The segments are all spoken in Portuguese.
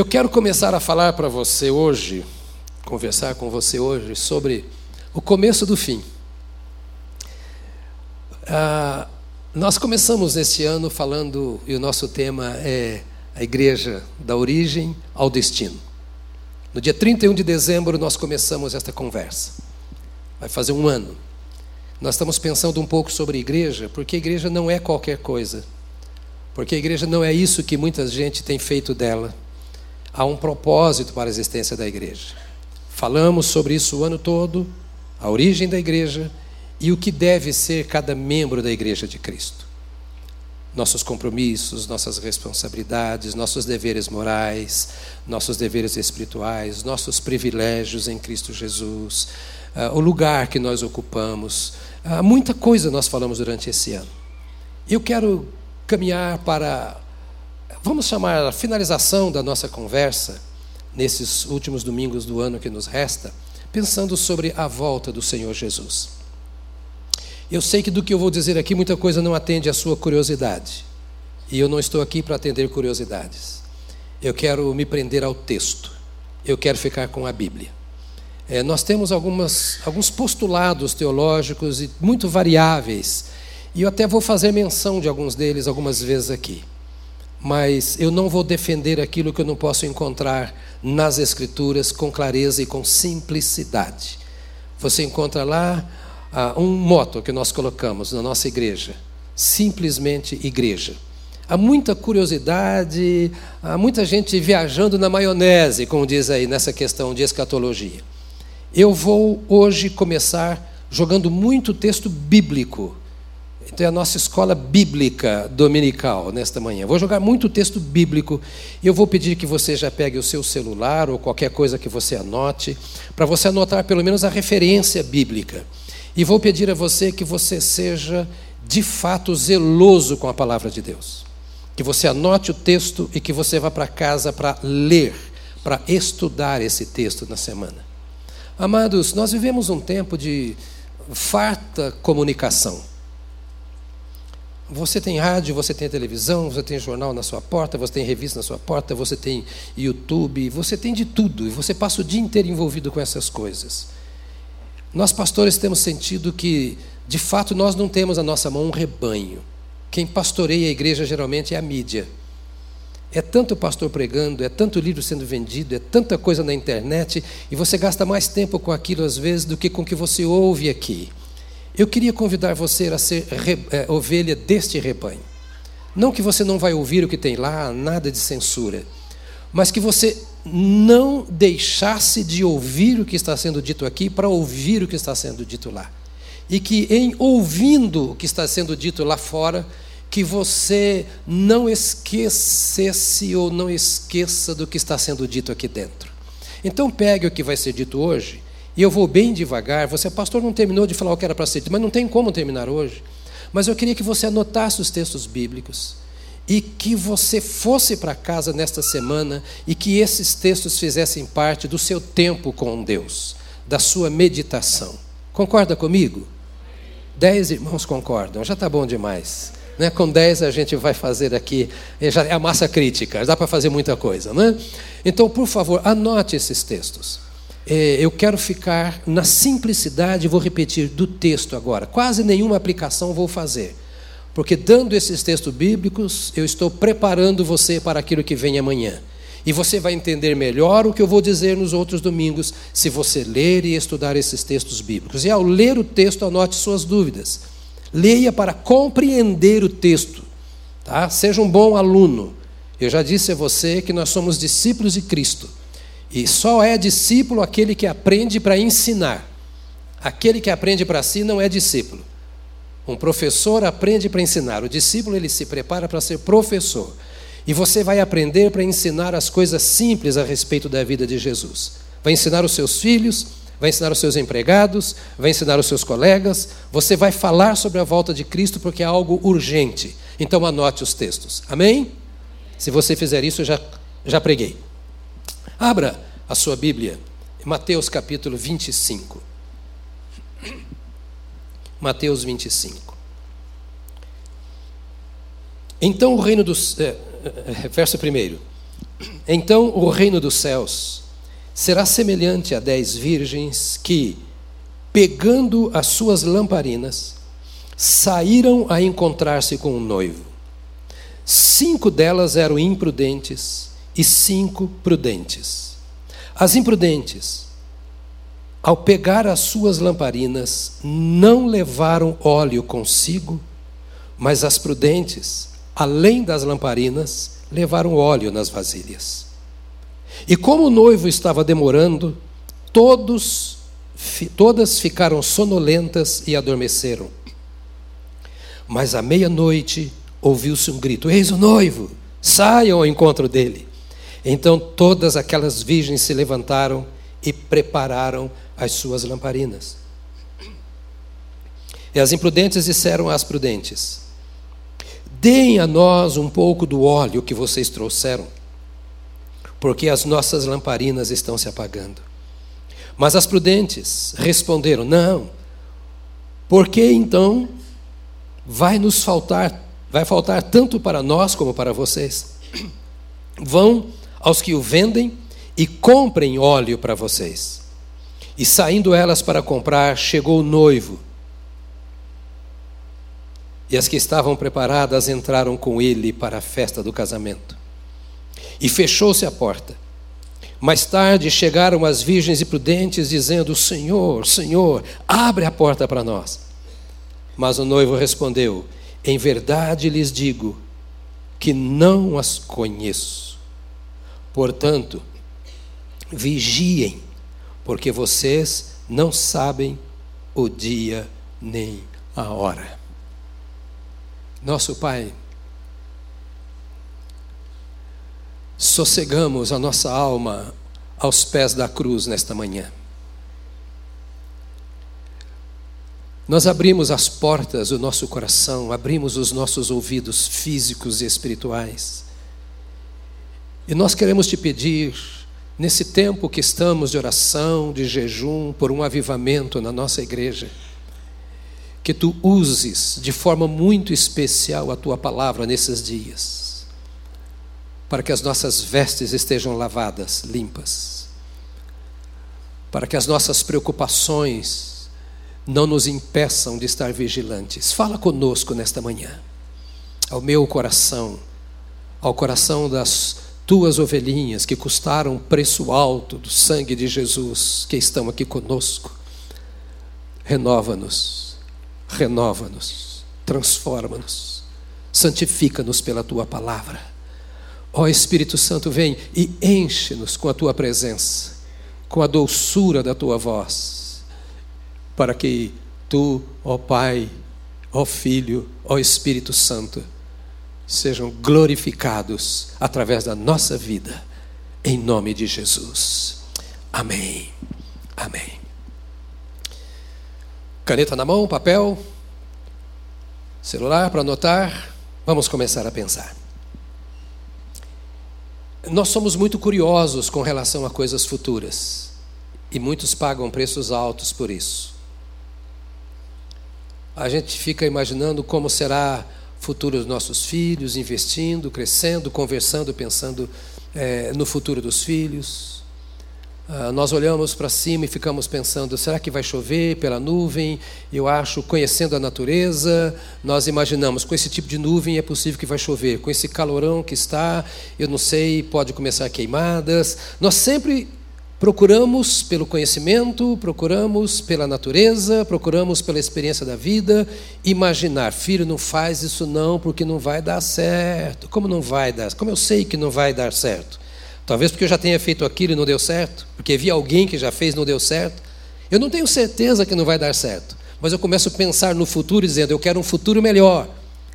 Eu quero começar a falar para você hoje, conversar com você hoje sobre o começo do fim. Ah, nós começamos este ano falando, e o nosso tema é a igreja da origem ao destino. No dia 31 de dezembro, nós começamos esta conversa. Vai fazer um ano. Nós estamos pensando um pouco sobre igreja, porque a igreja não é qualquer coisa. Porque a igreja não é isso que muita gente tem feito dela. Há um propósito para a existência da igreja. Falamos sobre isso o ano todo, a origem da igreja e o que deve ser cada membro da igreja de Cristo. Nossos compromissos, nossas responsabilidades, nossos deveres morais, nossos deveres espirituais, nossos privilégios em Cristo Jesus, uh, o lugar que nós ocupamos. Uh, muita coisa nós falamos durante esse ano. Eu quero caminhar para, vamos chamar a finalização da nossa conversa, nesses últimos domingos do ano que nos resta, pensando sobre a volta do Senhor Jesus. Eu sei que do que eu vou dizer aqui, muita coisa não atende à sua curiosidade. E eu não estou aqui para atender curiosidades. Eu quero me prender ao texto. Eu quero ficar com a Bíblia. É, nós temos algumas, alguns postulados teológicos e muito variáveis e eu até vou fazer menção de alguns deles algumas vezes aqui. Mas eu não vou defender aquilo que eu não posso encontrar nas Escrituras com clareza e com simplicidade. Você encontra lá ah, um moto que nós colocamos na nossa igreja: simplesmente igreja. Há muita curiosidade, há muita gente viajando na maionese, como diz aí nessa questão de escatologia. Eu vou hoje começar jogando muito texto bíblico então é a nossa escola bíblica dominical nesta manhã. Vou jogar muito texto bíblico e eu vou pedir que você já pegue o seu celular ou qualquer coisa que você anote, para você anotar pelo menos a referência bíblica. E vou pedir a você que você seja de fato zeloso com a palavra de Deus. Que você anote o texto e que você vá para casa para ler, para estudar esse texto na semana. Amados, nós vivemos um tempo de farta comunicação. Você tem rádio, você tem televisão, você tem jornal na sua porta, você tem revista na sua porta, você tem YouTube, você tem de tudo e você passa o dia inteiro envolvido com essas coisas. Nós pastores temos sentido que, de fato, nós não temos na nossa mão um rebanho. Quem pastoreia a igreja geralmente é a mídia. É tanto pastor pregando, é tanto livro sendo vendido, é tanta coisa na internet, e você gasta mais tempo com aquilo às vezes do que com o que você ouve aqui. Eu queria convidar você a ser re, é, ovelha deste rebanho. Não que você não vai ouvir o que tem lá, nada de censura, mas que você não deixasse de ouvir o que está sendo dito aqui para ouvir o que está sendo dito lá. E que em ouvindo o que está sendo dito lá fora, que você não esquecesse ou não esqueça do que está sendo dito aqui dentro. Então pegue o que vai ser dito hoje e eu vou bem devagar. Você, pastor, não terminou de falar o que era para ser mas não tem como terminar hoje. Mas eu queria que você anotasse os textos bíblicos e que você fosse para casa nesta semana e que esses textos fizessem parte do seu tempo com Deus, da sua meditação. Concorda comigo? Dez irmãos concordam, já está bom demais. Né? Com dez a gente vai fazer aqui, já é a massa crítica, dá para fazer muita coisa. Né? Então, por favor, anote esses textos eu quero ficar na simplicidade, vou repetir, do texto agora. Quase nenhuma aplicação vou fazer. Porque dando esses textos bíblicos, eu estou preparando você para aquilo que vem amanhã. E você vai entender melhor o que eu vou dizer nos outros domingos, se você ler e estudar esses textos bíblicos. E ao ler o texto, anote suas dúvidas. Leia para compreender o texto. Tá? Seja um bom aluno. Eu já disse a você que nós somos discípulos de Cristo. E só é discípulo aquele que aprende para ensinar. Aquele que aprende para si não é discípulo. Um professor aprende para ensinar. O discípulo ele se prepara para ser professor. E você vai aprender para ensinar as coisas simples a respeito da vida de Jesus. Vai ensinar os seus filhos, vai ensinar os seus empregados, vai ensinar os seus colegas. Você vai falar sobre a volta de Cristo porque é algo urgente. Então anote os textos. Amém? Se você fizer isso, eu já, já preguei. Abra a sua Bíblia, Mateus capítulo 25. Mateus 25. Então o reino dos. É, é, verso primeiro. Então o reino dos céus será semelhante a dez virgens que, pegando as suas lamparinas, saíram a encontrar-se com o noivo. Cinco delas eram imprudentes e cinco prudentes. As imprudentes, ao pegar as suas lamparinas, não levaram óleo consigo, mas as prudentes, além das lamparinas, levaram óleo nas vasilhas. E como o noivo estava demorando, todos, todas ficaram sonolentas e adormeceram. Mas à meia-noite ouviu-se um grito: Eis o noivo, saiam ao encontro dele. Então todas aquelas virgens se levantaram e prepararam as suas lamparinas. E as imprudentes disseram às prudentes: Deem a nós um pouco do óleo que vocês trouxeram, porque as nossas lamparinas estão se apagando. Mas as prudentes responderam: Não, porque então vai nos faltar, vai faltar tanto para nós como para vocês. Vão aos que o vendem e comprem óleo para vocês. E saindo elas para comprar, chegou o noivo. E as que estavam preparadas entraram com ele para a festa do casamento. E fechou-se a porta. Mais tarde chegaram as virgens e prudentes, dizendo: Senhor, Senhor, abre a porta para nós. Mas o noivo respondeu: Em verdade lhes digo que não as conheço. Portanto, vigiem, porque vocês não sabem o dia nem a hora. Nosso Pai, sossegamos a nossa alma aos pés da cruz nesta manhã. Nós abrimos as portas do nosso coração, abrimos os nossos ouvidos físicos e espirituais. E nós queremos te pedir, nesse tempo que estamos de oração, de jejum, por um avivamento na nossa igreja, que tu uses de forma muito especial a tua palavra nesses dias, para que as nossas vestes estejam lavadas, limpas, para que as nossas preocupações não nos impeçam de estar vigilantes. Fala conosco nesta manhã, ao meu coração, ao coração das tuas ovelhinhas que custaram preço alto do sangue de Jesus, que estão aqui conosco. Renova-nos, renova-nos, transforma-nos, santifica-nos pela tua palavra. Ó Espírito Santo, vem e enche-nos com a tua presença, com a doçura da tua voz para que tu, ó Pai, ó Filho, ó Espírito Santo, sejam glorificados através da nossa vida, em nome de Jesus. Amém. Amém. Caneta na mão, papel, celular para anotar. Vamos começar a pensar. Nós somos muito curiosos com relação a coisas futuras e muitos pagam preços altos por isso a gente fica imaginando como será futuro dos nossos filhos, investindo, crescendo, conversando, pensando é, no futuro dos filhos. Ah, nós olhamos para cima e ficamos pensando: será que vai chover pela nuvem? Eu acho, conhecendo a natureza, nós imaginamos: com esse tipo de nuvem é possível que vai chover. Com esse calorão que está, eu não sei, pode começar queimadas. Nós sempre Procuramos pelo conhecimento, procuramos pela natureza, procuramos pela experiência da vida, imaginar, filho, não faz isso não, porque não vai dar certo. Como não vai dar? Como eu sei que não vai dar certo? Talvez porque eu já tenha feito aquilo e não deu certo, porque vi alguém que já fez e não deu certo. Eu não tenho certeza que não vai dar certo, mas eu começo a pensar no futuro dizendo, eu quero um futuro melhor.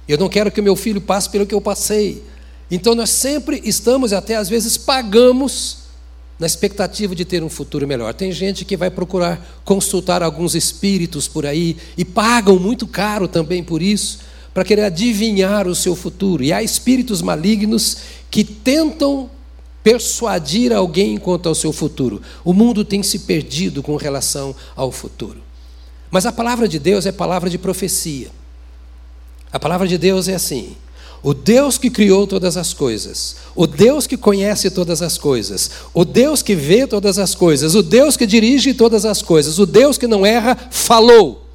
Eu não quero que meu filho passe pelo que eu passei. Então nós sempre estamos e até às vezes pagamos na expectativa de ter um futuro melhor. Tem gente que vai procurar consultar alguns espíritos por aí e pagam muito caro também por isso, para querer adivinhar o seu futuro. E há espíritos malignos que tentam persuadir alguém quanto ao seu futuro. O mundo tem se perdido com relação ao futuro. Mas a palavra de Deus é palavra de profecia. A palavra de Deus é assim: O Deus que criou todas as coisas, o Deus que conhece todas as coisas, o Deus que vê todas as coisas, o Deus que dirige todas as coisas, o Deus que não erra, falou.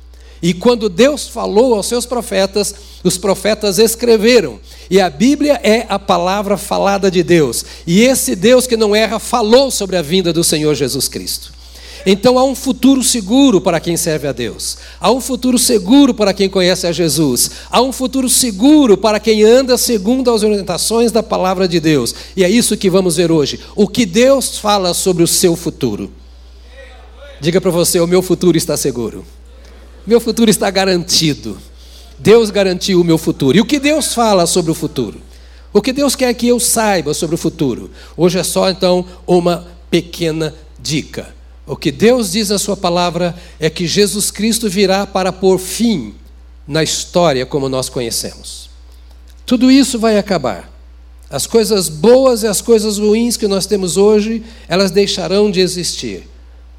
E quando Deus falou aos seus profetas, os profetas escreveram. E a Bíblia é a palavra falada de Deus. E esse Deus que não erra falou sobre a vinda do Senhor Jesus Cristo. Então há um futuro seguro para quem serve a Deus. Há um futuro seguro para quem conhece a Jesus. Há um futuro seguro para quem anda segundo as orientações da palavra de Deus. E é isso que vamos ver hoje. O que Deus fala sobre o seu futuro. Diga para você: o meu futuro está seguro. Meu futuro está garantido. Deus garantiu o meu futuro. E o que Deus fala sobre o futuro? O que Deus quer que eu saiba sobre o futuro? Hoje é só então uma pequena dica. O que Deus diz na Sua palavra é que Jesus Cristo virá para pôr fim na história como nós conhecemos. Tudo isso vai acabar. As coisas boas e as coisas ruins que nós temos hoje, elas deixarão de existir.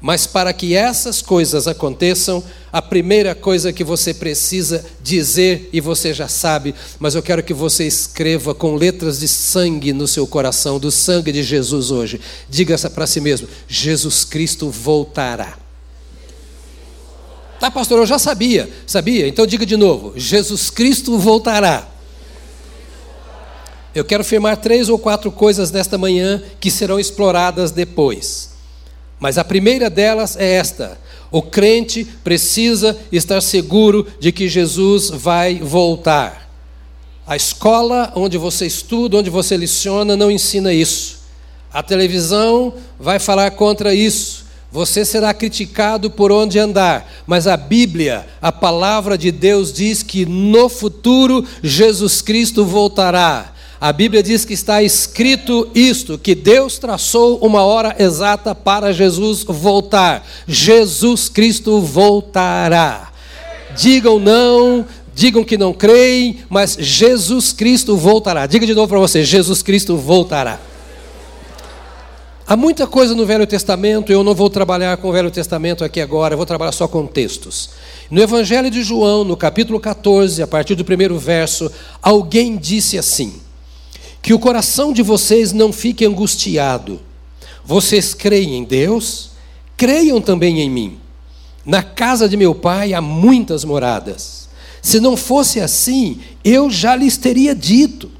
Mas para que essas coisas aconteçam, a primeira coisa que você precisa dizer, e você já sabe, mas eu quero que você escreva com letras de sangue no seu coração, do sangue de Jesus hoje. Diga para si mesmo: Jesus Cristo voltará. Tá, pastor, eu já sabia. Sabia? Então diga de novo: Jesus Cristo voltará. Eu quero afirmar três ou quatro coisas nesta manhã que serão exploradas depois. Mas a primeira delas é esta: o crente precisa estar seguro de que Jesus vai voltar. A escola onde você estuda, onde você leciona, não ensina isso. A televisão vai falar contra isso. Você será criticado por onde andar, mas a Bíblia, a palavra de Deus, diz que no futuro Jesus Cristo voltará. A Bíblia diz que está escrito isto: que Deus traçou uma hora exata para Jesus voltar. Jesus Cristo voltará. Digam não, digam que não creem, mas Jesus Cristo voltará. Diga de novo para você: Jesus Cristo voltará. Há muita coisa no Velho Testamento, eu não vou trabalhar com o Velho Testamento aqui agora, eu vou trabalhar só com textos. No Evangelho de João, no capítulo 14, a partir do primeiro verso, alguém disse assim: que o coração de vocês não fique angustiado. Vocês creem em Deus? Creiam também em mim. Na casa de meu pai há muitas moradas. Se não fosse assim, eu já lhes teria dito,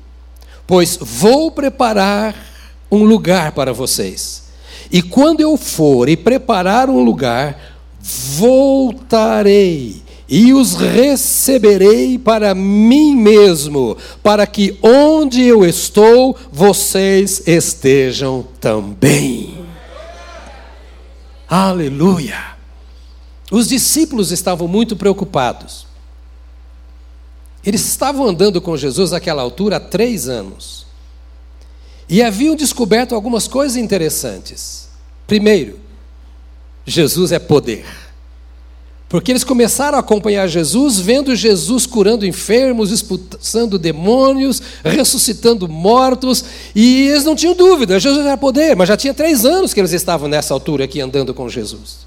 pois vou preparar um lugar para vocês. E quando eu for e preparar um lugar, voltarei e os receberei para mim mesmo, para que onde eu estou, vocês estejam também. Aleluia! Os discípulos estavam muito preocupados. Eles estavam andando com Jesus naquela altura há três anos. E haviam descoberto algumas coisas interessantes. Primeiro, Jesus é poder. Porque eles começaram a acompanhar Jesus, vendo Jesus curando enfermos, expulsando demônios, ressuscitando mortos, e eles não tinham dúvida, Jesus era poder, mas já tinha três anos que eles estavam nessa altura aqui andando com Jesus.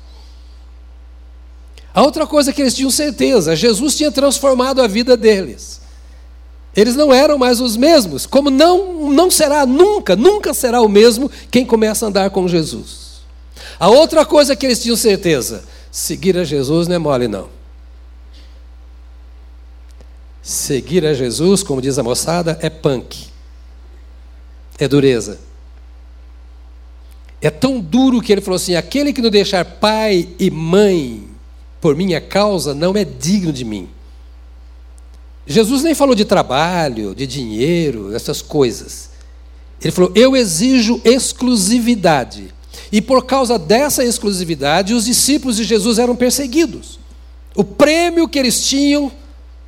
A outra coisa que eles tinham certeza, Jesus tinha transformado a vida deles. Eles não eram mais os mesmos, como não, não será nunca, nunca será o mesmo quem começa a andar com Jesus. A outra coisa que eles tinham certeza, Seguir a Jesus não é mole, não. Seguir a Jesus, como diz a moçada, é punk. É dureza. É tão duro que ele falou assim: aquele que não deixar pai e mãe por minha causa não é digno de mim. Jesus nem falou de trabalho, de dinheiro, essas coisas. Ele falou: eu exijo exclusividade. E por causa dessa exclusividade, os discípulos de Jesus eram perseguidos. O prêmio que eles tinham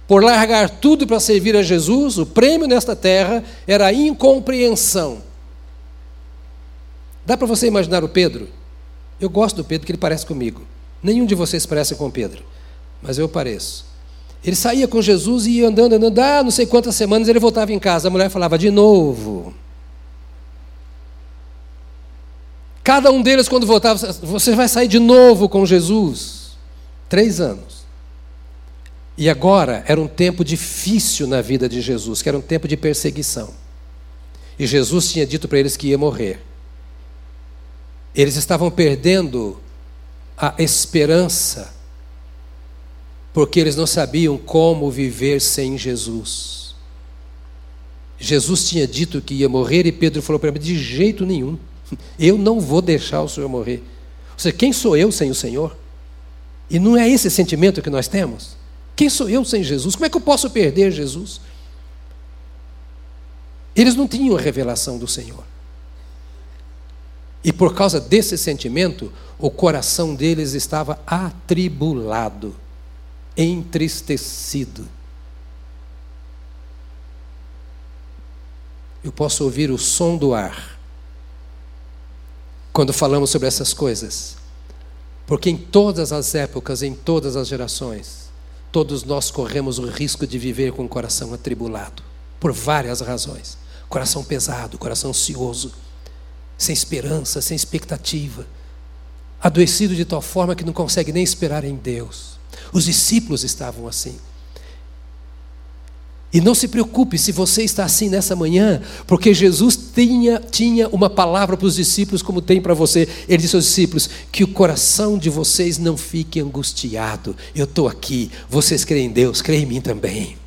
por largar tudo para servir a Jesus, o prêmio nesta terra era a incompreensão. Dá para você imaginar o Pedro? Eu gosto do Pedro porque ele parece comigo. Nenhum de vocês parece com Pedro, mas eu pareço. Ele saía com Jesus e ia andando, andando, ah, não sei quantas semanas ele voltava em casa. A mulher falava, de novo. Cada um deles, quando voltava, você vai sair de novo com Jesus. Três anos. E agora era um tempo difícil na vida de Jesus, que era um tempo de perseguição. E Jesus tinha dito para eles que ia morrer. Eles estavam perdendo a esperança, porque eles não sabiam como viver sem Jesus. Jesus tinha dito que ia morrer e Pedro falou para ele: de jeito nenhum, eu não vou deixar o Senhor morrer. Ou seja, quem sou eu sem o Senhor? E não é esse sentimento que nós temos? Quem sou eu sem Jesus? Como é que eu posso perder Jesus? Eles não tinham a revelação do Senhor. E por causa desse sentimento, o coração deles estava atribulado, entristecido. Eu posso ouvir o som do ar quando falamos sobre essas coisas, porque em todas as épocas, em todas as gerações, todos nós corremos o risco de viver com o coração atribulado, por várias razões. Coração pesado, coração ansioso, sem esperança, sem expectativa, adoecido de tal forma que não consegue nem esperar em Deus. Os discípulos estavam assim. E não se preocupe se você está assim nessa manhã, porque Jesus tinha, tinha uma palavra para os discípulos, como tem para você. Ele disse aos discípulos: que o coração de vocês não fique angustiado. Eu estou aqui, vocês creem em Deus, creem em mim também.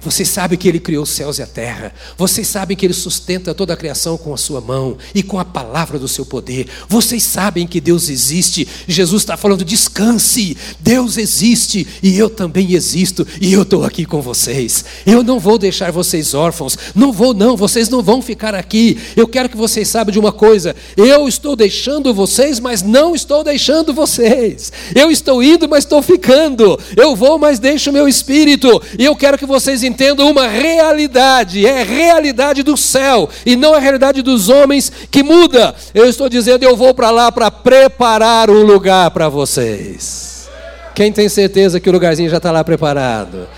Vocês sabem que Ele criou os céus e a terra. Vocês sabem que Ele sustenta toda a criação com a sua mão e com a palavra do seu poder. Vocês sabem que Deus existe. Jesus está falando: descanse. Deus existe e eu também existo e eu estou aqui com vocês. Eu não vou deixar vocês órfãos. Não vou, não. Vocês não vão ficar aqui. Eu quero que vocês saibam de uma coisa: eu estou deixando vocês, mas não estou deixando vocês. Eu estou indo, mas estou ficando. Eu vou, mas deixo o meu espírito. E eu quero que vocês entendam uma realidade, é a realidade do céu e não a realidade dos homens que muda. Eu estou dizendo, eu vou para lá para preparar um lugar para vocês. Quem tem certeza que o lugarzinho já está lá preparado?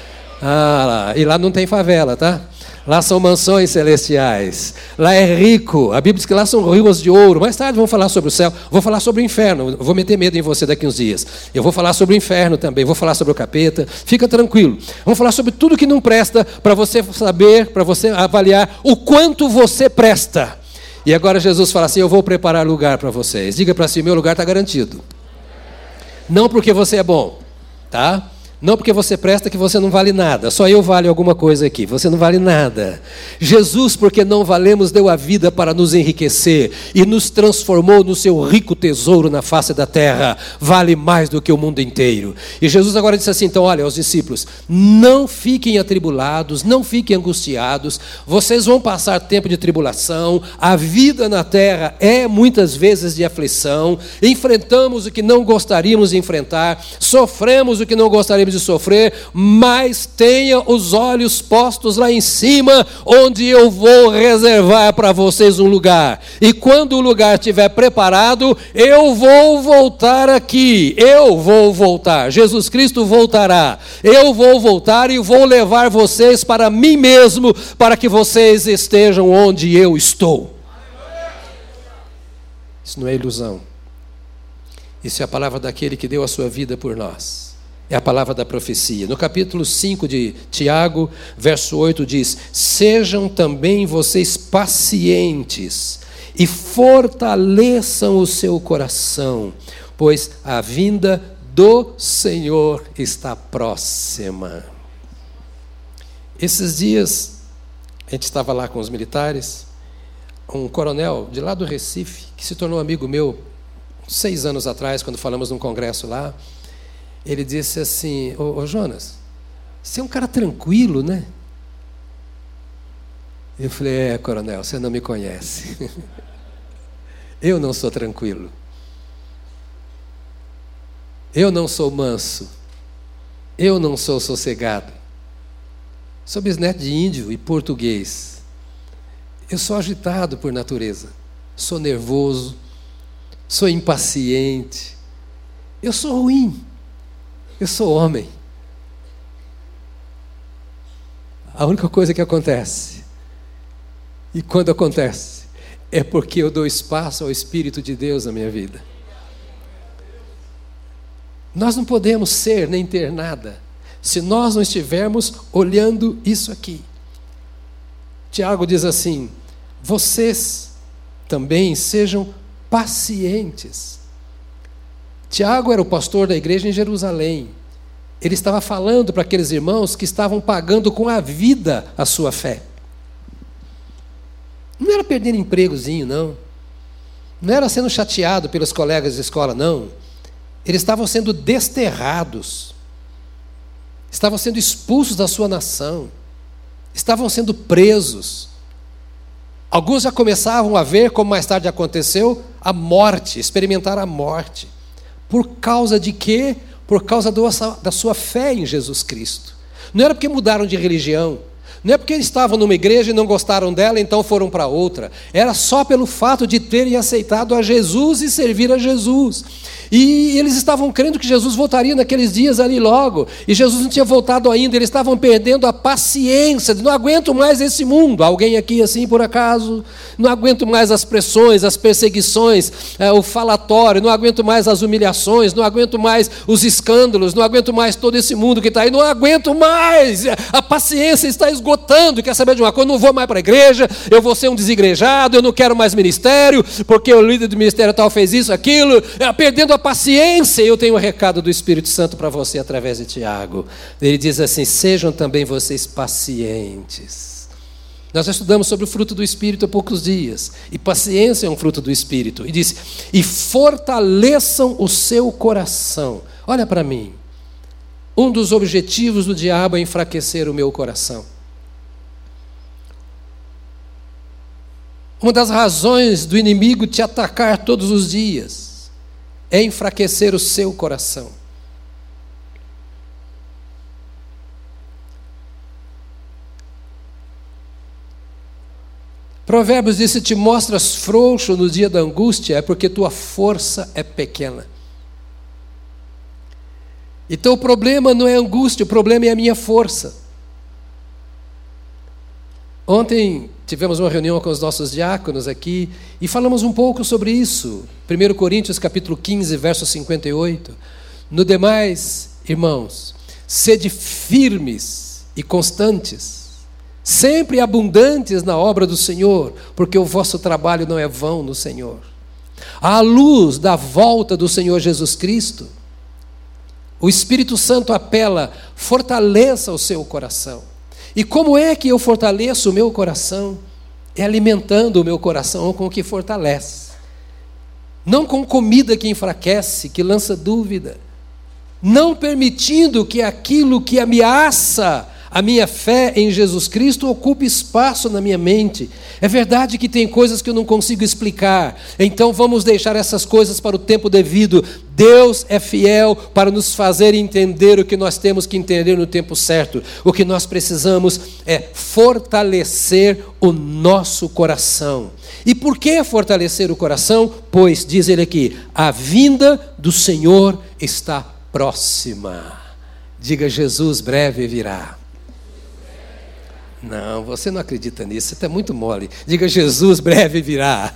Ah, lá. E lá não tem favela, tá? Lá são mansões celestiais. Lá é rico. A Bíblia diz que lá são rios de ouro. Mais tarde vamos falar sobre o céu. Vou falar sobre o inferno. Vou meter medo em você daqui uns dias. Eu vou falar sobre o inferno também. Vou falar sobre o capeta. Fica tranquilo. Vamos falar sobre tudo que não presta para você saber, para você avaliar o quanto você presta. E agora Jesus fala assim: Eu vou preparar lugar para vocês. Diga para si: Meu lugar está garantido. Não porque você é bom, tá? Não porque você presta que você não vale nada. Só eu valho alguma coisa aqui. Você não vale nada. Jesus, porque não valemos, deu a vida para nos enriquecer e nos transformou no seu rico tesouro na face da terra. Vale mais do que o mundo inteiro. E Jesus agora disse assim: então, olha, aos discípulos, não fiquem atribulados, não fiquem angustiados. Vocês vão passar tempo de tribulação. A vida na terra é muitas vezes de aflição. Enfrentamos o que não gostaríamos de enfrentar, sofremos o que não gostaríamos de sofrer, mas tenha os olhos postos lá em cima, onde eu vou reservar para vocês um lugar. E quando o lugar estiver preparado, eu vou voltar aqui. Eu vou voltar. Jesus Cristo voltará. Eu vou voltar e vou levar vocês para mim mesmo, para que vocês estejam onde eu estou. Isso não é ilusão. Isso é a palavra daquele que deu a sua vida por nós. É a palavra da profecia. No capítulo 5 de Tiago, verso 8 diz: Sejam também vocês pacientes e fortaleçam o seu coração, pois a vinda do Senhor está próxima. Esses dias, a gente estava lá com os militares, um coronel de lá do Recife, que se tornou amigo meu seis anos atrás, quando falamos num congresso lá ele disse assim: Ô, ô Jonas, você é um cara tranquilo, né? Eu falei: É, coronel, você não me conhece. Eu não sou tranquilo. Eu não sou manso. Eu não sou sossegado. Sou bisneto de índio e português. Eu sou agitado por natureza. Sou nervoso. Sou impaciente. Eu sou ruim. Eu sou homem. A única coisa que acontece, e quando acontece, é porque eu dou espaço ao Espírito de Deus na minha vida. Nós não podemos ser nem ter nada se nós não estivermos olhando isso aqui. Tiago diz assim: vocês também sejam pacientes. Tiago era o pastor da igreja em Jerusalém. Ele estava falando para aqueles irmãos que estavam pagando com a vida a sua fé. Não era perdendo empregozinho, não. Não era sendo chateado pelos colegas de escola, não. Eles estavam sendo desterrados. Estavam sendo expulsos da sua nação. Estavam sendo presos. Alguns já começavam a ver, como mais tarde aconteceu, a morte, experimentar a morte. Por causa de quê? Por causa da sua fé em Jesus Cristo. Não era porque mudaram de religião, não é porque estavam numa igreja e não gostaram dela, então foram para outra. Era só pelo fato de terem aceitado a Jesus e servir a Jesus. E eles estavam crendo que Jesus voltaria naqueles dias ali logo. E Jesus não tinha voltado ainda. Eles estavam perdendo a paciência. Não aguento mais esse mundo. Alguém aqui assim por acaso? Não aguento mais as pressões, as perseguições, é, o falatório. Não aguento mais as humilhações. Não aguento mais os escândalos. Não aguento mais todo esse mundo que está aí. Não aguento mais. A paciência está esgotando. Quer saber de uma coisa? Não vou mais para a igreja. Eu vou ser um desigrejado. Eu não quero mais ministério porque o líder do ministério tal fez isso, aquilo. É, perdendo a paciência, eu tenho o um recado do Espírito Santo para você através de Tiago. Ele diz assim: sejam também vocês pacientes. Nós já estudamos sobre o fruto do Espírito há poucos dias, e paciência é um fruto do Espírito. E disse: e fortaleçam o seu coração. Olha para mim. Um dos objetivos do diabo é enfraquecer o meu coração. Uma das razões do inimigo te atacar todos os dias é enfraquecer o seu coração. Provérbios diz: se te mostras frouxo no dia da angústia, é porque tua força é pequena. Então o problema não é a angústia, o problema é a minha força. Ontem tivemos uma reunião com os nossos diáconos aqui e falamos um pouco sobre isso. 1 Coríntios capítulo 15, verso 58. No demais, irmãos, sede firmes e constantes, sempre abundantes na obra do Senhor, porque o vosso trabalho não é vão no Senhor. À luz da volta do Senhor Jesus Cristo, o Espírito Santo apela, fortaleça o seu coração. E como é que eu fortaleço o meu coração? É alimentando o meu coração com o que fortalece. Não com comida que enfraquece, que lança dúvida. Não permitindo que aquilo que ameaça a minha fé em Jesus Cristo ocupe espaço na minha mente. É verdade que tem coisas que eu não consigo explicar, então vamos deixar essas coisas para o tempo devido. Deus é fiel para nos fazer entender o que nós temos que entender no tempo certo. O que nós precisamos é fortalecer o nosso coração. E por que fortalecer o coração? Pois, diz ele aqui, a vinda do Senhor está próxima. Diga, Jesus breve virá. Não, você não acredita nisso, você está muito mole. Diga, Jesus breve virá.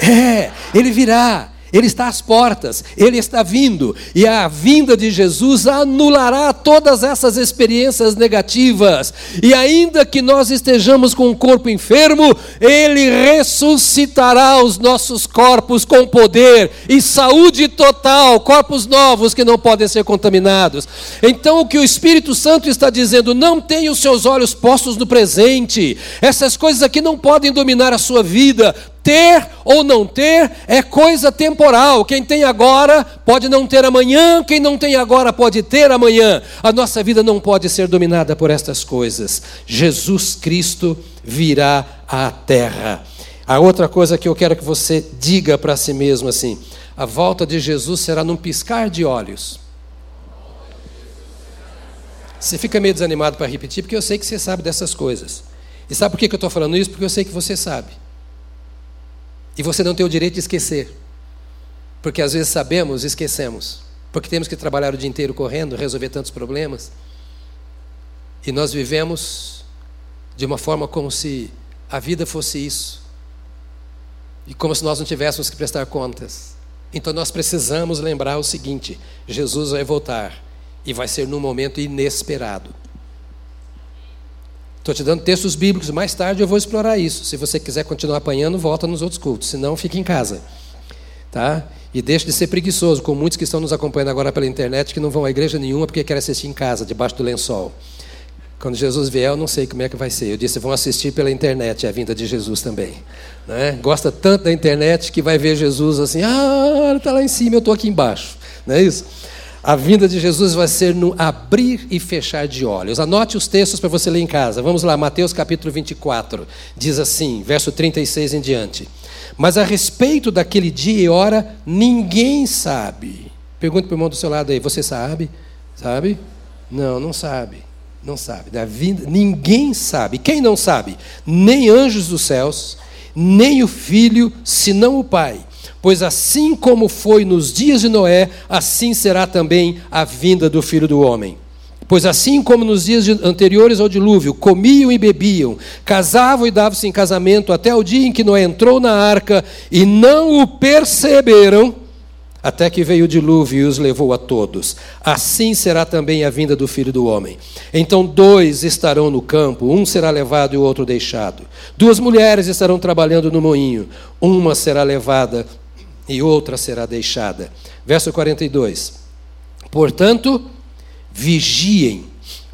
É, ele virá. Ele está às portas, ele está vindo, e a vinda de Jesus anulará todas essas experiências negativas. E ainda que nós estejamos com o corpo enfermo, ele ressuscitará os nossos corpos com poder e saúde total, corpos novos que não podem ser contaminados. Então, o que o Espírito Santo está dizendo, não tenha os seus olhos postos no presente, essas coisas aqui não podem dominar a sua vida, ter ou não ter é coisa temporal. Quem tem agora pode não ter amanhã, quem não tem agora pode ter amanhã. A nossa vida não pode ser dominada por estas coisas. Jesus Cristo virá à terra. A outra coisa que eu quero que você diga para si mesmo assim: a volta de Jesus será num piscar de olhos. Você fica meio desanimado para repetir, porque eu sei que você sabe dessas coisas. E sabe por que eu estou falando isso? Porque eu sei que você sabe. E você não tem o direito de esquecer. Porque às vezes sabemos e esquecemos. Porque temos que trabalhar o dia inteiro correndo, resolver tantos problemas. E nós vivemos de uma forma como se a vida fosse isso. E como se nós não tivéssemos que prestar contas. Então nós precisamos lembrar o seguinte: Jesus vai voltar. E vai ser num momento inesperado. Estou te dando textos bíblicos, mais tarde eu vou explorar isso. Se você quiser continuar apanhando, volta nos outros cultos, senão fique em casa. Tá? E deixe de ser preguiçoso, com muitos que estão nos acompanhando agora pela internet que não vão à igreja nenhuma porque querem assistir em casa, debaixo do lençol. Quando Jesus vier, eu não sei como é que vai ser. Eu disse, vão assistir pela internet a vinda de Jesus também. Né? Gosta tanto da internet que vai ver Jesus assim, ah, ele está lá em cima, eu estou aqui embaixo. Não é isso? A vinda de Jesus vai ser no abrir e fechar de olhos. Anote os textos para você ler em casa. Vamos lá, Mateus capítulo 24. Diz assim, verso 36 em diante. Mas a respeito daquele dia e hora, ninguém sabe. Pergunta para o irmão do seu lado aí, você sabe? Sabe? Não, não sabe. Não sabe. Da vinda, ninguém sabe. Quem não sabe? Nem anjos dos céus, nem o filho, senão o Pai Pois assim como foi nos dias de Noé, assim será também a vinda do filho do homem. Pois assim como nos dias anteriores ao dilúvio, comiam e bebiam, casavam e davam-se em casamento até o dia em que Noé entrou na arca e não o perceberam, até que veio o dilúvio e os levou a todos. Assim será também a vinda do filho do homem. Então dois estarão no campo, um será levado e o outro deixado. Duas mulheres estarão trabalhando no moinho, uma será levada e outra será deixada. Verso 42. Portanto, vigiem,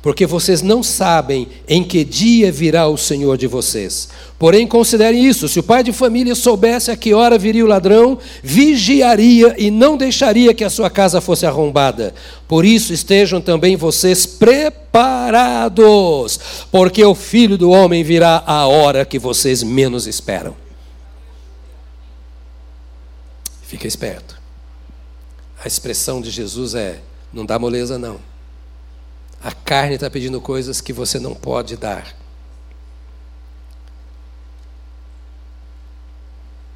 porque vocês não sabem em que dia virá o Senhor de vocês. Porém, considerem isso: se o pai de família soubesse a que hora viria o ladrão, vigiaria e não deixaria que a sua casa fosse arrombada. Por isso, estejam também vocês preparados, porque o filho do homem virá a hora que vocês menos esperam. Fica esperto. A expressão de Jesus é: não dá moleza, não. A carne está pedindo coisas que você não pode dar.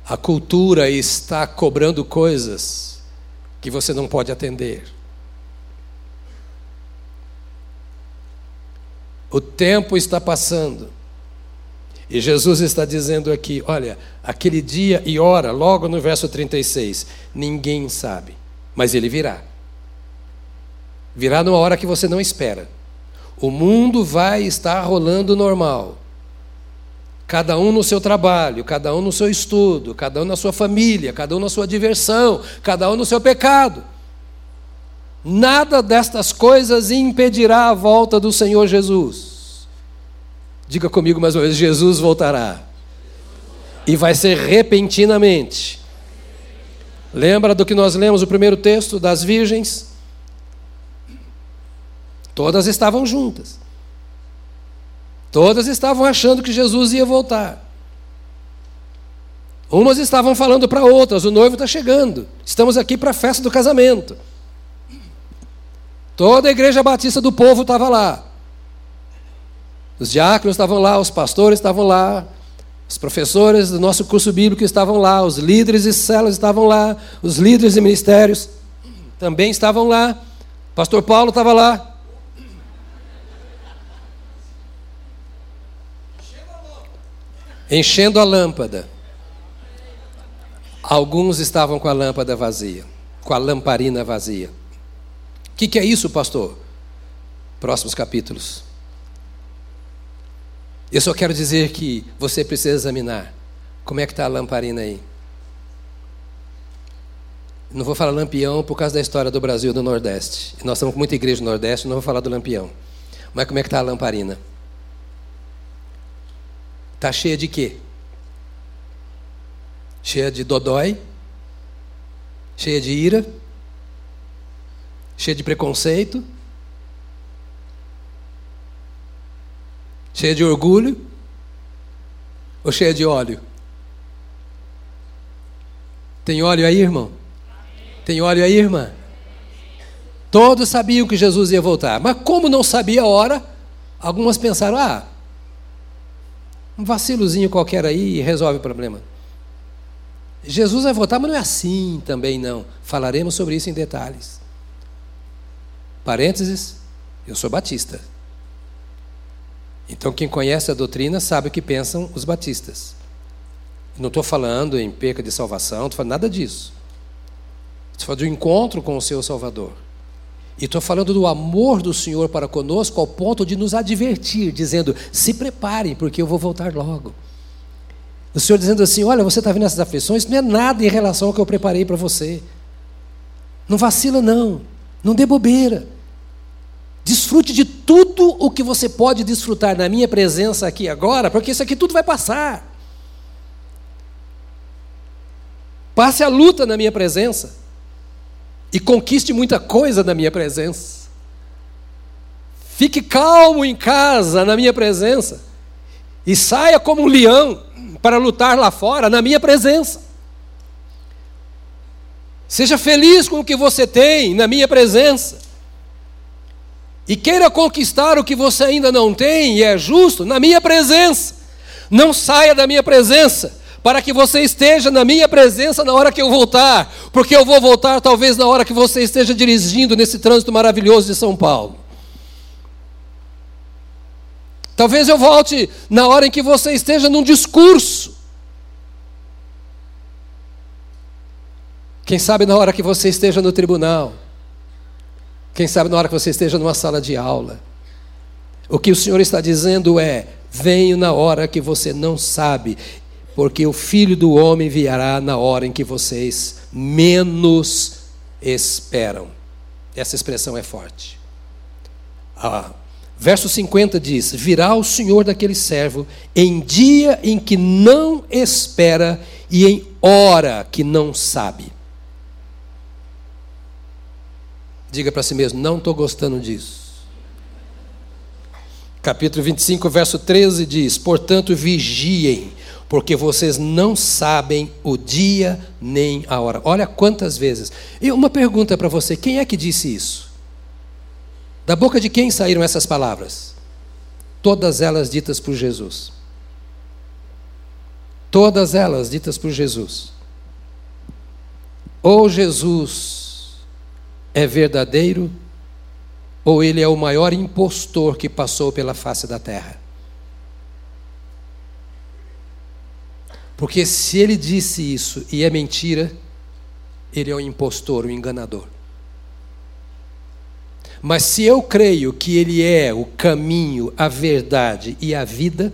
A cultura está cobrando coisas que você não pode atender. O tempo está passando. E Jesus está dizendo aqui: olha, aquele dia e hora, logo no verso 36, ninguém sabe, mas ele virá. Virá numa hora que você não espera. O mundo vai estar rolando normal. Cada um no seu trabalho, cada um no seu estudo, cada um na sua família, cada um na sua diversão, cada um no seu pecado. Nada destas coisas impedirá a volta do Senhor Jesus. Diga comigo mais uma vez: Jesus voltará. E vai ser repentinamente. Lembra do que nós lemos o primeiro texto das virgens? Todas estavam juntas. Todas estavam achando que Jesus ia voltar. Umas estavam falando para outras: o noivo está chegando, estamos aqui para a festa do casamento. Toda a igreja batista do povo estava lá. Os diáconos estavam lá, os pastores estavam lá, os professores do nosso curso bíblico estavam lá, os líderes e células estavam lá, os líderes de ministérios também estavam lá. Pastor Paulo estava lá. Enchendo a lâmpada. Alguns estavam com a lâmpada vazia, com a lamparina vazia. O que, que é isso, pastor? Próximos capítulos. Eu só quero dizer que você precisa examinar como é que está a lamparina aí. Não vou falar lampião por causa da história do Brasil do Nordeste. Nós estamos com muita igreja no Nordeste, não vou falar do lampião. Mas como é que está a lamparina? Está cheia de quê? Cheia de dodói? Cheia de ira? Cheia de preconceito? Cheia de orgulho ou cheia de óleo? Tem óleo aí, irmão? Tem óleo aí, irmã? Todos sabiam que Jesus ia voltar, mas como não sabia a hora, algumas pensaram: ah, um vacilozinho qualquer aí resolve o problema. Jesus vai voltar, mas não é assim também não. Falaremos sobre isso em detalhes. Parênteses, eu sou batista. Então, quem conhece a doutrina sabe o que pensam os batistas. Não estou falando em perca de salvação, não estou falando nada disso. Estou falando de um encontro com o seu Salvador. E estou falando do amor do Senhor para conosco ao ponto de nos advertir, dizendo: se preparem, porque eu vou voltar logo. O Senhor dizendo assim: olha, você está vendo essas aflições, não é nada em relação ao que eu preparei para você. Não vacila, não. Não dê bobeira. Desfrute de tudo o que você pode desfrutar na minha presença aqui agora, porque isso aqui tudo vai passar. Passe a luta na minha presença e conquiste muita coisa na minha presença. Fique calmo em casa na minha presença e saia como um leão para lutar lá fora na minha presença. Seja feliz com o que você tem na minha presença. E queira conquistar o que você ainda não tem, e é justo, na minha presença. Não saia da minha presença para que você esteja na minha presença na hora que eu voltar, porque eu vou voltar talvez na hora que você esteja dirigindo nesse trânsito maravilhoso de São Paulo. Talvez eu volte na hora em que você esteja num discurso. Quem sabe na hora que você esteja no tribunal. Quem sabe na hora que você esteja numa sala de aula. O que o Senhor está dizendo é: venho na hora que você não sabe porque o filho do homem virá na hora em que vocês menos esperam. Essa expressão é forte. Ah, verso 50 diz: Virá o Senhor daquele servo em dia em que não espera e em hora que não sabe. Diga para si mesmo: Não estou gostando disso. Capítulo 25, verso 13 diz: Portanto, vigiem porque vocês não sabem o dia nem a hora. Olha quantas vezes. E uma pergunta para você: quem é que disse isso? Da boca de quem saíram essas palavras? Todas elas ditas por Jesus. Todas elas ditas por Jesus. Ou Jesus é verdadeiro, ou ele é o maior impostor que passou pela face da terra. Porque se ele disse isso e é mentira, ele é um impostor, um enganador. Mas se eu creio que ele é o caminho, a verdade e a vida,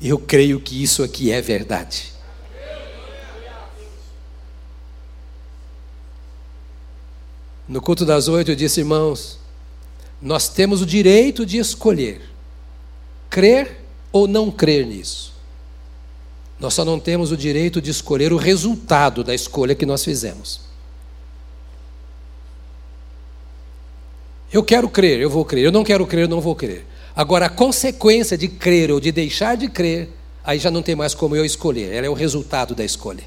eu creio que isso aqui é verdade. No culto das oito eu disse, irmãos, nós temos o direito de escolher crer ou não crer nisso. Nós só não temos o direito de escolher o resultado da escolha que nós fizemos. Eu quero crer, eu vou crer. Eu não quero crer, eu não vou crer. Agora, a consequência de crer ou de deixar de crer, aí já não tem mais como eu escolher. Ela é o resultado da escolha.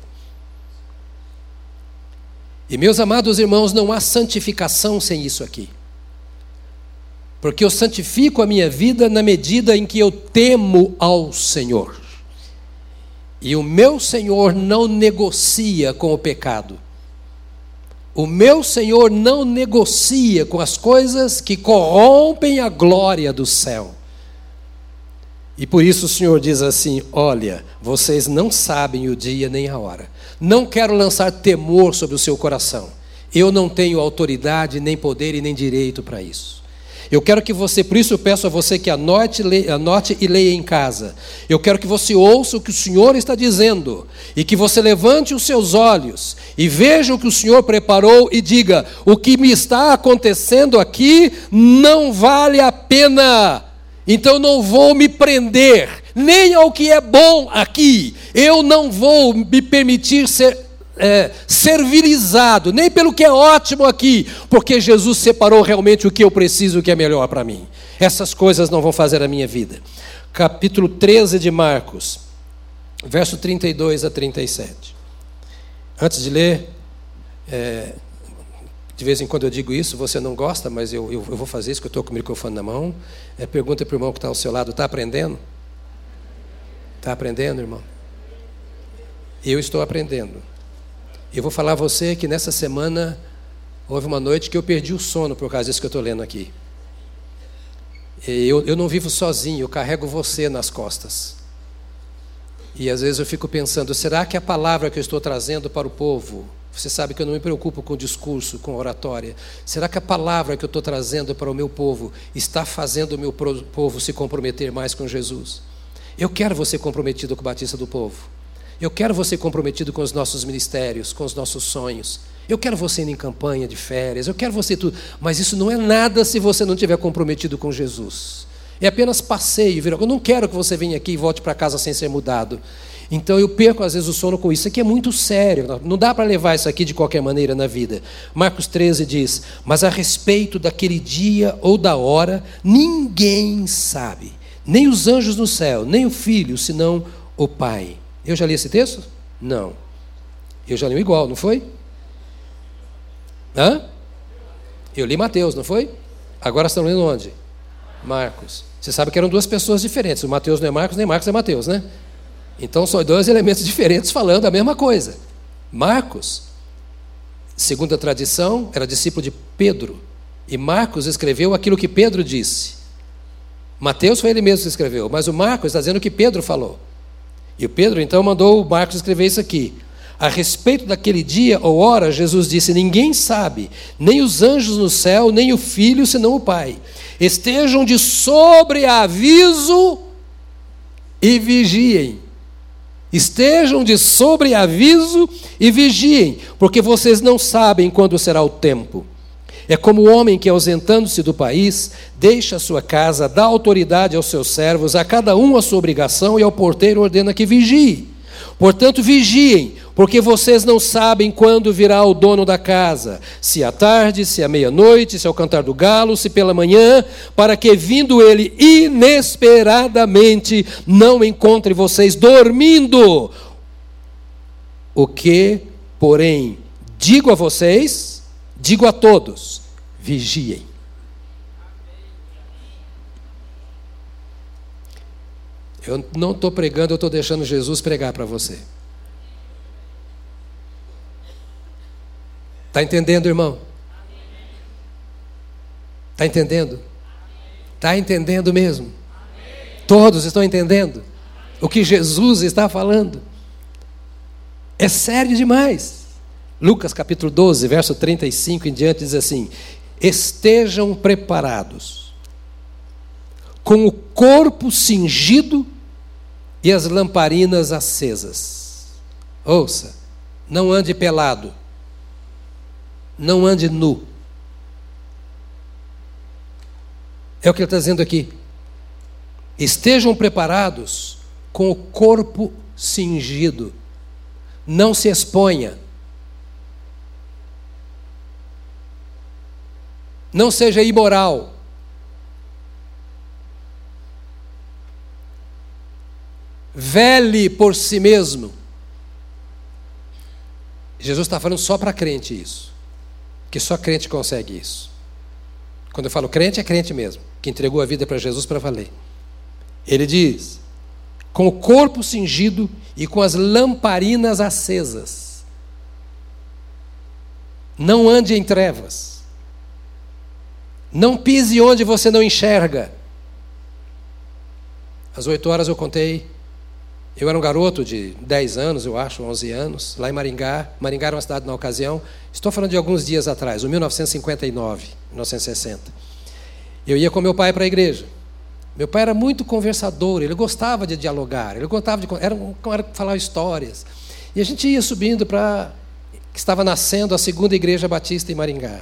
E meus amados irmãos, não há santificação sem isso aqui. Porque eu santifico a minha vida na medida em que eu temo ao Senhor. E o meu Senhor não negocia com o pecado. O meu Senhor não negocia com as coisas que corrompem a glória do céu. E por isso o Senhor diz assim: Olha, vocês não sabem o dia nem a hora. Não quero lançar temor sobre o seu coração. Eu não tenho autoridade, nem poder e nem direito para isso. Eu quero que você, por isso eu peço a você que anote, anote e leia em casa. Eu quero que você ouça o que o Senhor está dizendo e que você levante os seus olhos e veja o que o Senhor preparou e diga: o que me está acontecendo aqui não vale a pena. Então não vou me prender nem ao que é bom aqui. Eu não vou me permitir ser é, servilizado, nem pelo que é ótimo aqui, porque Jesus separou realmente o que eu preciso, o que é melhor para mim. Essas coisas não vão fazer a minha vida. Capítulo 13 de Marcos, verso 32 a 37. Antes de ler, é, de vez em quando eu digo isso, você não gosta, mas eu, eu, eu vou fazer isso, que eu estou com o microfone na mão. É, pergunta para o irmão que está ao seu lado: está aprendendo? Está aprendendo, irmão? Eu estou aprendendo. Eu vou falar a você que nessa semana houve uma noite que eu perdi o sono por causa disso que eu estou lendo aqui. Eu, eu não vivo sozinho, eu carrego você nas costas. E às vezes eu fico pensando: será que a palavra que eu estou trazendo para o povo Você sabe que eu não me preocupo com discurso, com oratória. Será que a palavra que eu estou trazendo para o meu povo está fazendo o meu povo se comprometer mais com Jesus? Eu quero você comprometido com o Batista do Povo. Eu quero você comprometido com os nossos ministérios, com os nossos sonhos. Eu quero você indo em campanha de férias. Eu quero você tudo. Mas isso não é nada se você não estiver comprometido com Jesus. É apenas passeio. Eu não quero que você venha aqui e volte para casa sem ser mudado. Então eu perco às vezes o sono com isso. Isso aqui é muito sério. Não dá para levar isso aqui de qualquer maneira na vida. Marcos 13 diz: Mas a respeito daquele dia ou da hora, ninguém sabe, nem os anjos no céu, nem o filho, senão o Pai. Eu já li esse texto? Não. Eu já li um igual, não foi? Hã? Eu li Mateus, não foi? Agora estão lendo onde? Marcos. Você sabe que eram duas pessoas diferentes. O Mateus não é Marcos, nem Marcos é Mateus, né? Então são dois elementos diferentes falando a mesma coisa. Marcos, segundo a tradição, era discípulo de Pedro. E Marcos escreveu aquilo que Pedro disse. Mateus foi ele mesmo que escreveu, mas o Marcos está dizendo o que Pedro falou. E o Pedro então mandou o Marcos escrever isso aqui. A respeito daquele dia ou hora, Jesus disse: Ninguém sabe, nem os anjos no céu, nem o filho, senão o Pai. Estejam de sobreaviso e vigiem. Estejam de sobreaviso e vigiem, porque vocês não sabem quando será o tempo. É como o homem que, ausentando-se do país, deixa a sua casa, dá autoridade aos seus servos, a cada um a sua obrigação, e ao porteiro ordena que vigie. Portanto, vigiem, porque vocês não sabem quando virá o dono da casa, se à tarde, se à meia-noite, se ao cantar do galo, se pela manhã, para que, vindo ele inesperadamente, não encontre vocês dormindo. O que, porém, digo a vocês, Digo a todos: vigiem. Eu não estou pregando, eu estou deixando Jesus pregar para você. Está entendendo, irmão? Está entendendo? Está entendendo mesmo? Todos estão entendendo o que Jesus está falando? É sério demais. Lucas capítulo 12, verso 35 em diante diz assim: Estejam preparados, com o corpo cingido e as lamparinas acesas. Ouça, não ande pelado, não ande nu. É o que ele está dizendo aqui. Estejam preparados com o corpo cingido. Não se exponha Não seja imoral. Vele por si mesmo. Jesus está falando só para crente isso. Que só crente consegue isso. Quando eu falo crente, é crente mesmo. Que entregou a vida para Jesus para valer. Ele diz: com o corpo cingido e com as lamparinas acesas. Não ande em trevas. Não pise onde você não enxerga. Às oito horas eu contei. Eu era um garoto de 10 anos, eu acho, 11 anos, lá em Maringá. Maringá era uma cidade na ocasião. Estou falando de alguns dias atrás, o 1959, 1960. Eu ia com meu pai para a igreja. Meu pai era muito conversador, ele gostava de dialogar, ele gostava de era, era falar histórias. E a gente ia subindo para que estava nascendo a segunda igreja batista em Maringá.